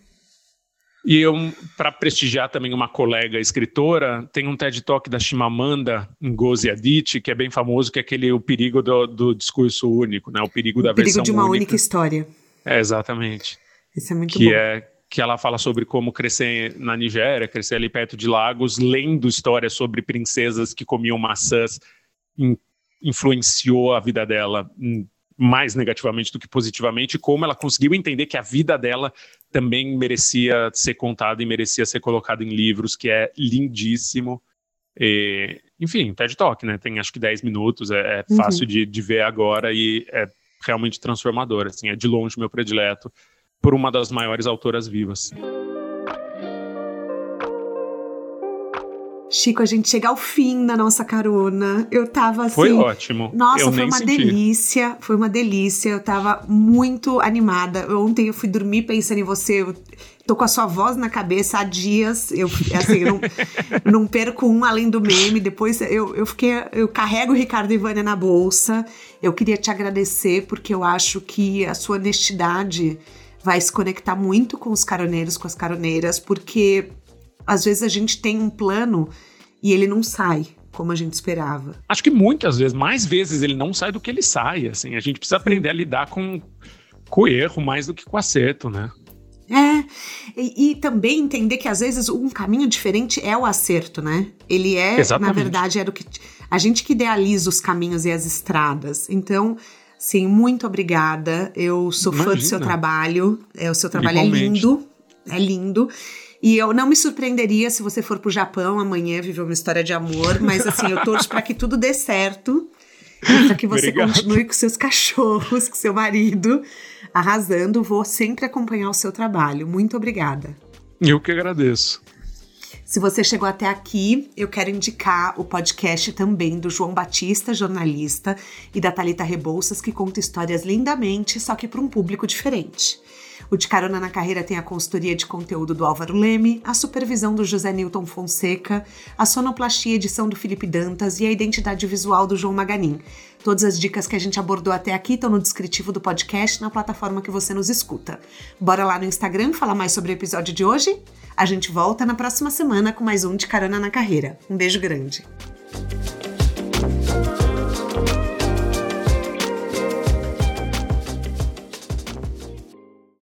E eu, para prestigiar também uma colega escritora, tem um TED Talk da Chimamanda Ngozi Adichie, que é bem famoso, que é aquele o perigo do, do discurso único, né? O perigo da o perigo versão de uma única. única história. É, exatamente. Isso é muito que bom. É, que ela fala sobre como crescer na Nigéria, crescer ali perto de lagos, lendo histórias sobre princesas que comiam maçãs, in, influenciou a vida dela mais negativamente do que positivamente, como ela conseguiu entender que a vida dela também merecia ser contada e merecia ser colocada em livros, que é lindíssimo. E, enfim, TED Talk, né? Tem acho que 10 minutos, é, é uhum. fácil de, de ver agora e é realmente transformador. Assim, é de longe meu predileto por uma das maiores autoras vivas. Chico, a gente chega ao fim da nossa carona. Eu tava assim. Foi ótimo. Nossa, eu foi uma senti. delícia. Foi uma delícia. Eu tava muito animada. Ontem eu fui dormir pensando em você. Eu tô com a sua voz na cabeça há dias. Eu, assim, eu não, não perco um além do meme. Depois eu, eu fiquei. Eu carrego o Ricardo e Vânia na bolsa. Eu queria te agradecer porque eu acho que a sua honestidade vai se conectar muito com os caroneiros, com as caroneiras, porque às vezes a gente tem um plano e ele não sai como a gente esperava. Acho que muitas vezes, mais vezes ele não sai do que ele sai, assim. A gente precisa aprender a lidar com, com o erro mais do que com o acerto, né? É, e, e, também entender que às vezes um caminho diferente é o acerto, né? Ele é, Exatamente. na verdade, era o que a gente que idealiza os caminhos e as estradas. Então, sim, muito obrigada. Eu sou Imagina. fã do seu trabalho. É, o seu trabalho Igualmente. é lindo, é lindo. E eu não me surpreenderia se você for pro Japão amanhã viver uma história de amor, mas assim, eu torço para que tudo dê certo. Para que você Obrigado. continue com seus cachorros, com seu marido, arrasando. Vou sempre acompanhar o seu trabalho. Muito obrigada. Eu que agradeço. Se você chegou até aqui, eu quero indicar o podcast também do João Batista, jornalista, e da Talita Rebouças, que conta histórias lindamente, só que para um público diferente. O De Carona na Carreira tem a consultoria de conteúdo do Álvaro Leme, a supervisão do José Newton Fonseca, a sonoplastia edição do Felipe Dantas e a identidade visual do João Maganin. Todas as dicas que a gente abordou até aqui estão no descritivo do podcast, na plataforma que você nos escuta. Bora lá no Instagram falar mais sobre o episódio de hoje? A gente volta na próxima semana com mais um de Carana na Carreira. Um beijo grande!